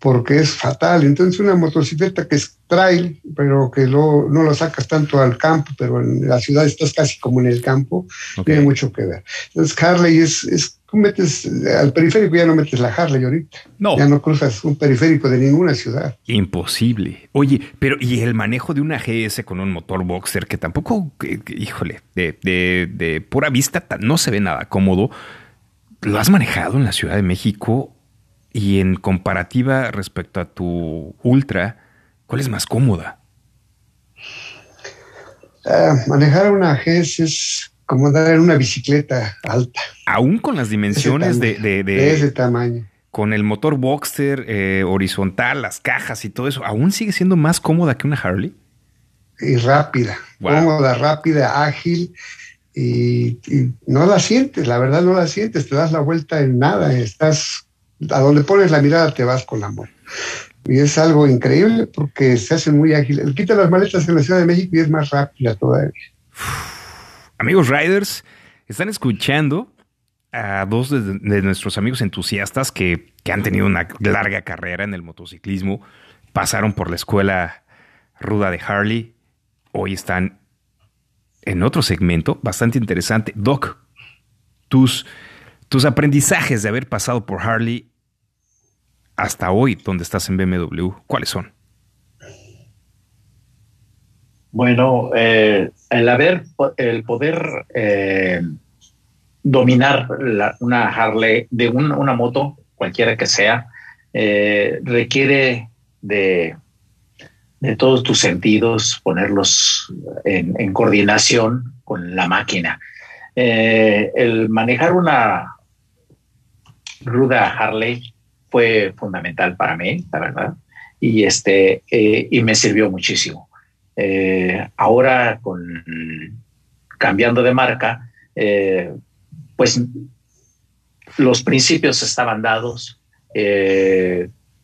porque es fatal. Entonces una motocicleta que es trail, pero que no lo sacas tanto al campo, pero en la ciudad estás casi como en el campo, tiene mucho que ver. Entonces Harley es, es Tú metes al periférico, ya no metes la Harley ahorita. No. Ya no cruzas un periférico de ninguna ciudad. Imposible. Oye, pero ¿y el manejo de una GS con un motor boxer que tampoco, híjole, de, de pura vista no se ve nada cómodo? ¿Lo has manejado en la Ciudad de México? Y en comparativa respecto a tu Ultra, ¿cuál es más cómoda? Ah, manejar una GS es como andar en una bicicleta alta. Aún con las dimensiones de, de, ese tamaño. Con el motor Boxster eh, horizontal, las cajas y todo eso, ¿aún sigue siendo más cómoda que una Harley? Y rápida, cómoda, rápida, ágil. Y, no la sientes, la verdad no la sientes, te das la vuelta en nada, estás a donde pones la mirada te vas con amor. Y es algo increíble porque se hace muy ágil. El quita las maletas en la Ciudad de México y es más rápida todavía. Amigos Riders, están escuchando a dos de, de nuestros amigos entusiastas que, que, han tenido una larga carrera en el motociclismo, pasaron por la escuela ruda de Harley, hoy están en otro segmento bastante interesante. Doc, tus, tus aprendizajes de haber pasado por Harley hasta hoy, donde estás en BMW, ¿cuáles son? Bueno, eh, el haber, el poder eh, dominar la, una Harley de un, una moto, cualquiera que sea, eh, requiere de, de, todos tus sentidos, ponerlos en, coordinación con la máquina. El manejar una ruda Harley fue fundamental para mí, la verdad, y, este, eh, y me sirvió muchísimo. Eh, ahora, con, cambiando de marca, eh, pues los principios estaban dados,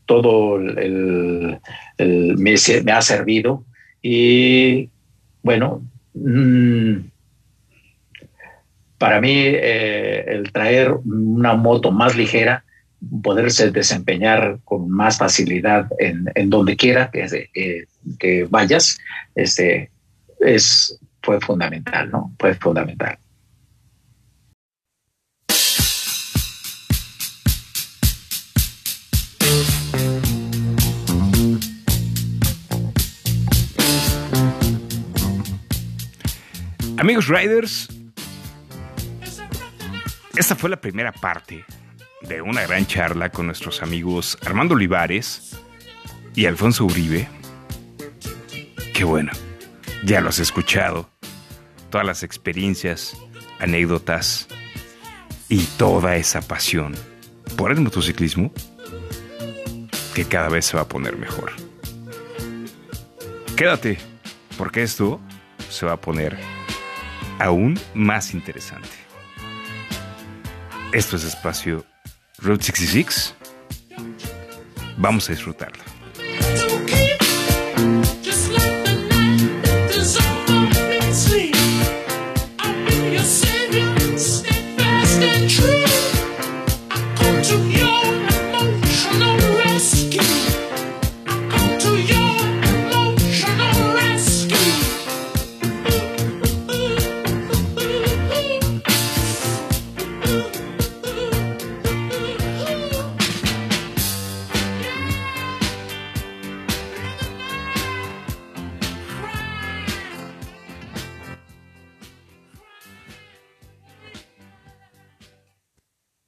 todo el, me, ha servido. Y bueno, mmm, para mí el traer una moto más ligera, poderse desempeñar con más facilidad en, en donde quiera que, vayas, este, es, fue fundamental, ¿no? Fue fundamental. Amigos Riders, esta fue la primera parte de una gran charla con nuestros amigos Armando Olivares y Alfonso Uribe. Qué bueno, ya lo has escuchado. Todas las experiencias, anécdotas y toda esa pasión por el motociclismo que cada vez se va a poner mejor. Quédate, porque esto se va a poner aún más interesante. Esto es espacio Route 66. Vamos a disfrutarlo.